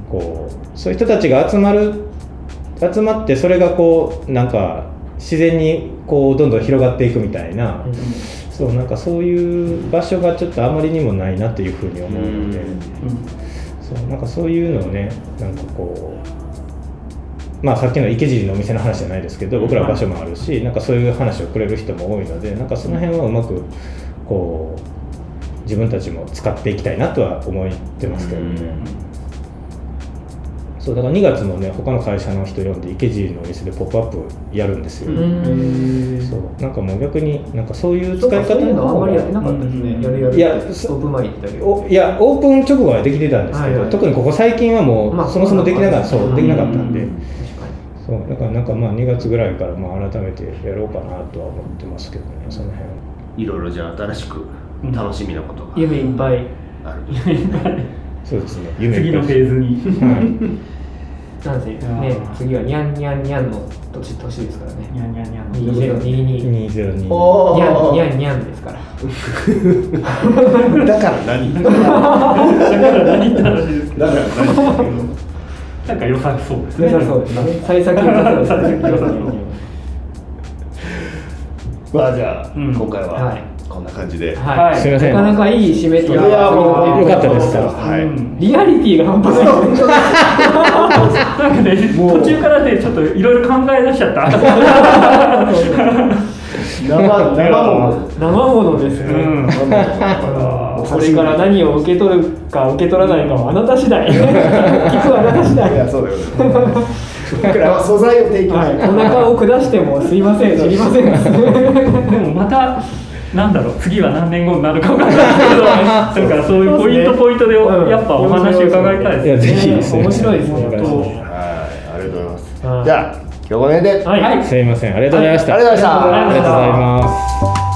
Speaker 4: こうそういう人たちが集まる集まってそれがこうなんか自然にこうどんどん広がっていくみたいな、そうなんかそういう場所がちょっとあまりにもないなというふうに思うので、そうなんかそういうのをねなんかこうまあさっきの池尻のお店の話じゃないですけど僕らは場所もあるしなんかそういう話をくれる人も多いのでなんかその辺はうまくこう自分たちも使っていきたいなとは思ってますけどね。そうだから2月もね他の会社の人呼んで池尻のお店でポップアップやるんですよ、
Speaker 2: うん。
Speaker 4: そう。なんかもう逆になんかそういう使い方
Speaker 2: かそういうのあんまりやってなかったですね、
Speaker 3: うん
Speaker 2: やるやる
Speaker 4: いや
Speaker 2: オープン前言ってたけど
Speaker 4: おいやオープン直後はできてたんですけど、
Speaker 2: はいはい
Speaker 4: 特にここ最近はもう、
Speaker 2: まあ
Speaker 4: そもそもできなかったそう
Speaker 2: うん
Speaker 4: できなかったんで、そうだからなんかまあ2月ぐらいからまあ改めてやろうかなとは思ってますけどねその辺は。い
Speaker 1: ろいろじゃあ新しく楽しみなことが
Speaker 2: に夢いっぱい。
Speaker 1: ある。
Speaker 4: そうですね夢
Speaker 3: 次のフェーズに。
Speaker 4: ズはい
Speaker 2: なんせね次はニャンニャンニャンの年年ですからね。
Speaker 3: ニャンニャンニャンの。
Speaker 2: 2022
Speaker 4: 202
Speaker 1: お
Speaker 2: ニャンニャンニャンですから。
Speaker 1: だから。何だか
Speaker 3: だから何って話です
Speaker 1: ら何
Speaker 3: なんか良さそうですね。
Speaker 2: 良さそうですね。幸先良さそうですね。
Speaker 3: 幸 先良さそう。
Speaker 1: まあじゃあ、
Speaker 3: うん。
Speaker 1: 今回は。
Speaker 2: はい
Speaker 1: こんな感じで、
Speaker 2: はい、
Speaker 3: はい
Speaker 4: すいません。
Speaker 2: なかなかいい締めと
Speaker 1: いやいやもう
Speaker 4: よかったです。
Speaker 1: はい、
Speaker 3: うん。
Speaker 2: リアリティが半端ない。
Speaker 3: なんかね途中からねちょっといろいろ考え出しちゃった。
Speaker 1: 生生もの
Speaker 2: 生ものですね、
Speaker 3: うん
Speaker 2: これから何を受け取るか受け取らないかはあなた次第。聞くはあなた次第。
Speaker 1: いやそうだよね。だから素材を提供
Speaker 2: はい、お腹を下してもすいません。知りません。
Speaker 3: でもまたなんだろう次は何年後になるか分かんないけど だからそういうポイントポイントで
Speaker 2: うん
Speaker 3: やっぱお話伺いたいですね。
Speaker 4: ぜひですね。
Speaker 2: 面白いですね。
Speaker 1: はいありがとうございます、
Speaker 2: はい。
Speaker 1: じゃあ今日この辺で、
Speaker 2: はい。
Speaker 4: すいません。ありがとうございました、
Speaker 1: ありがとうございました。
Speaker 4: ありがとうございます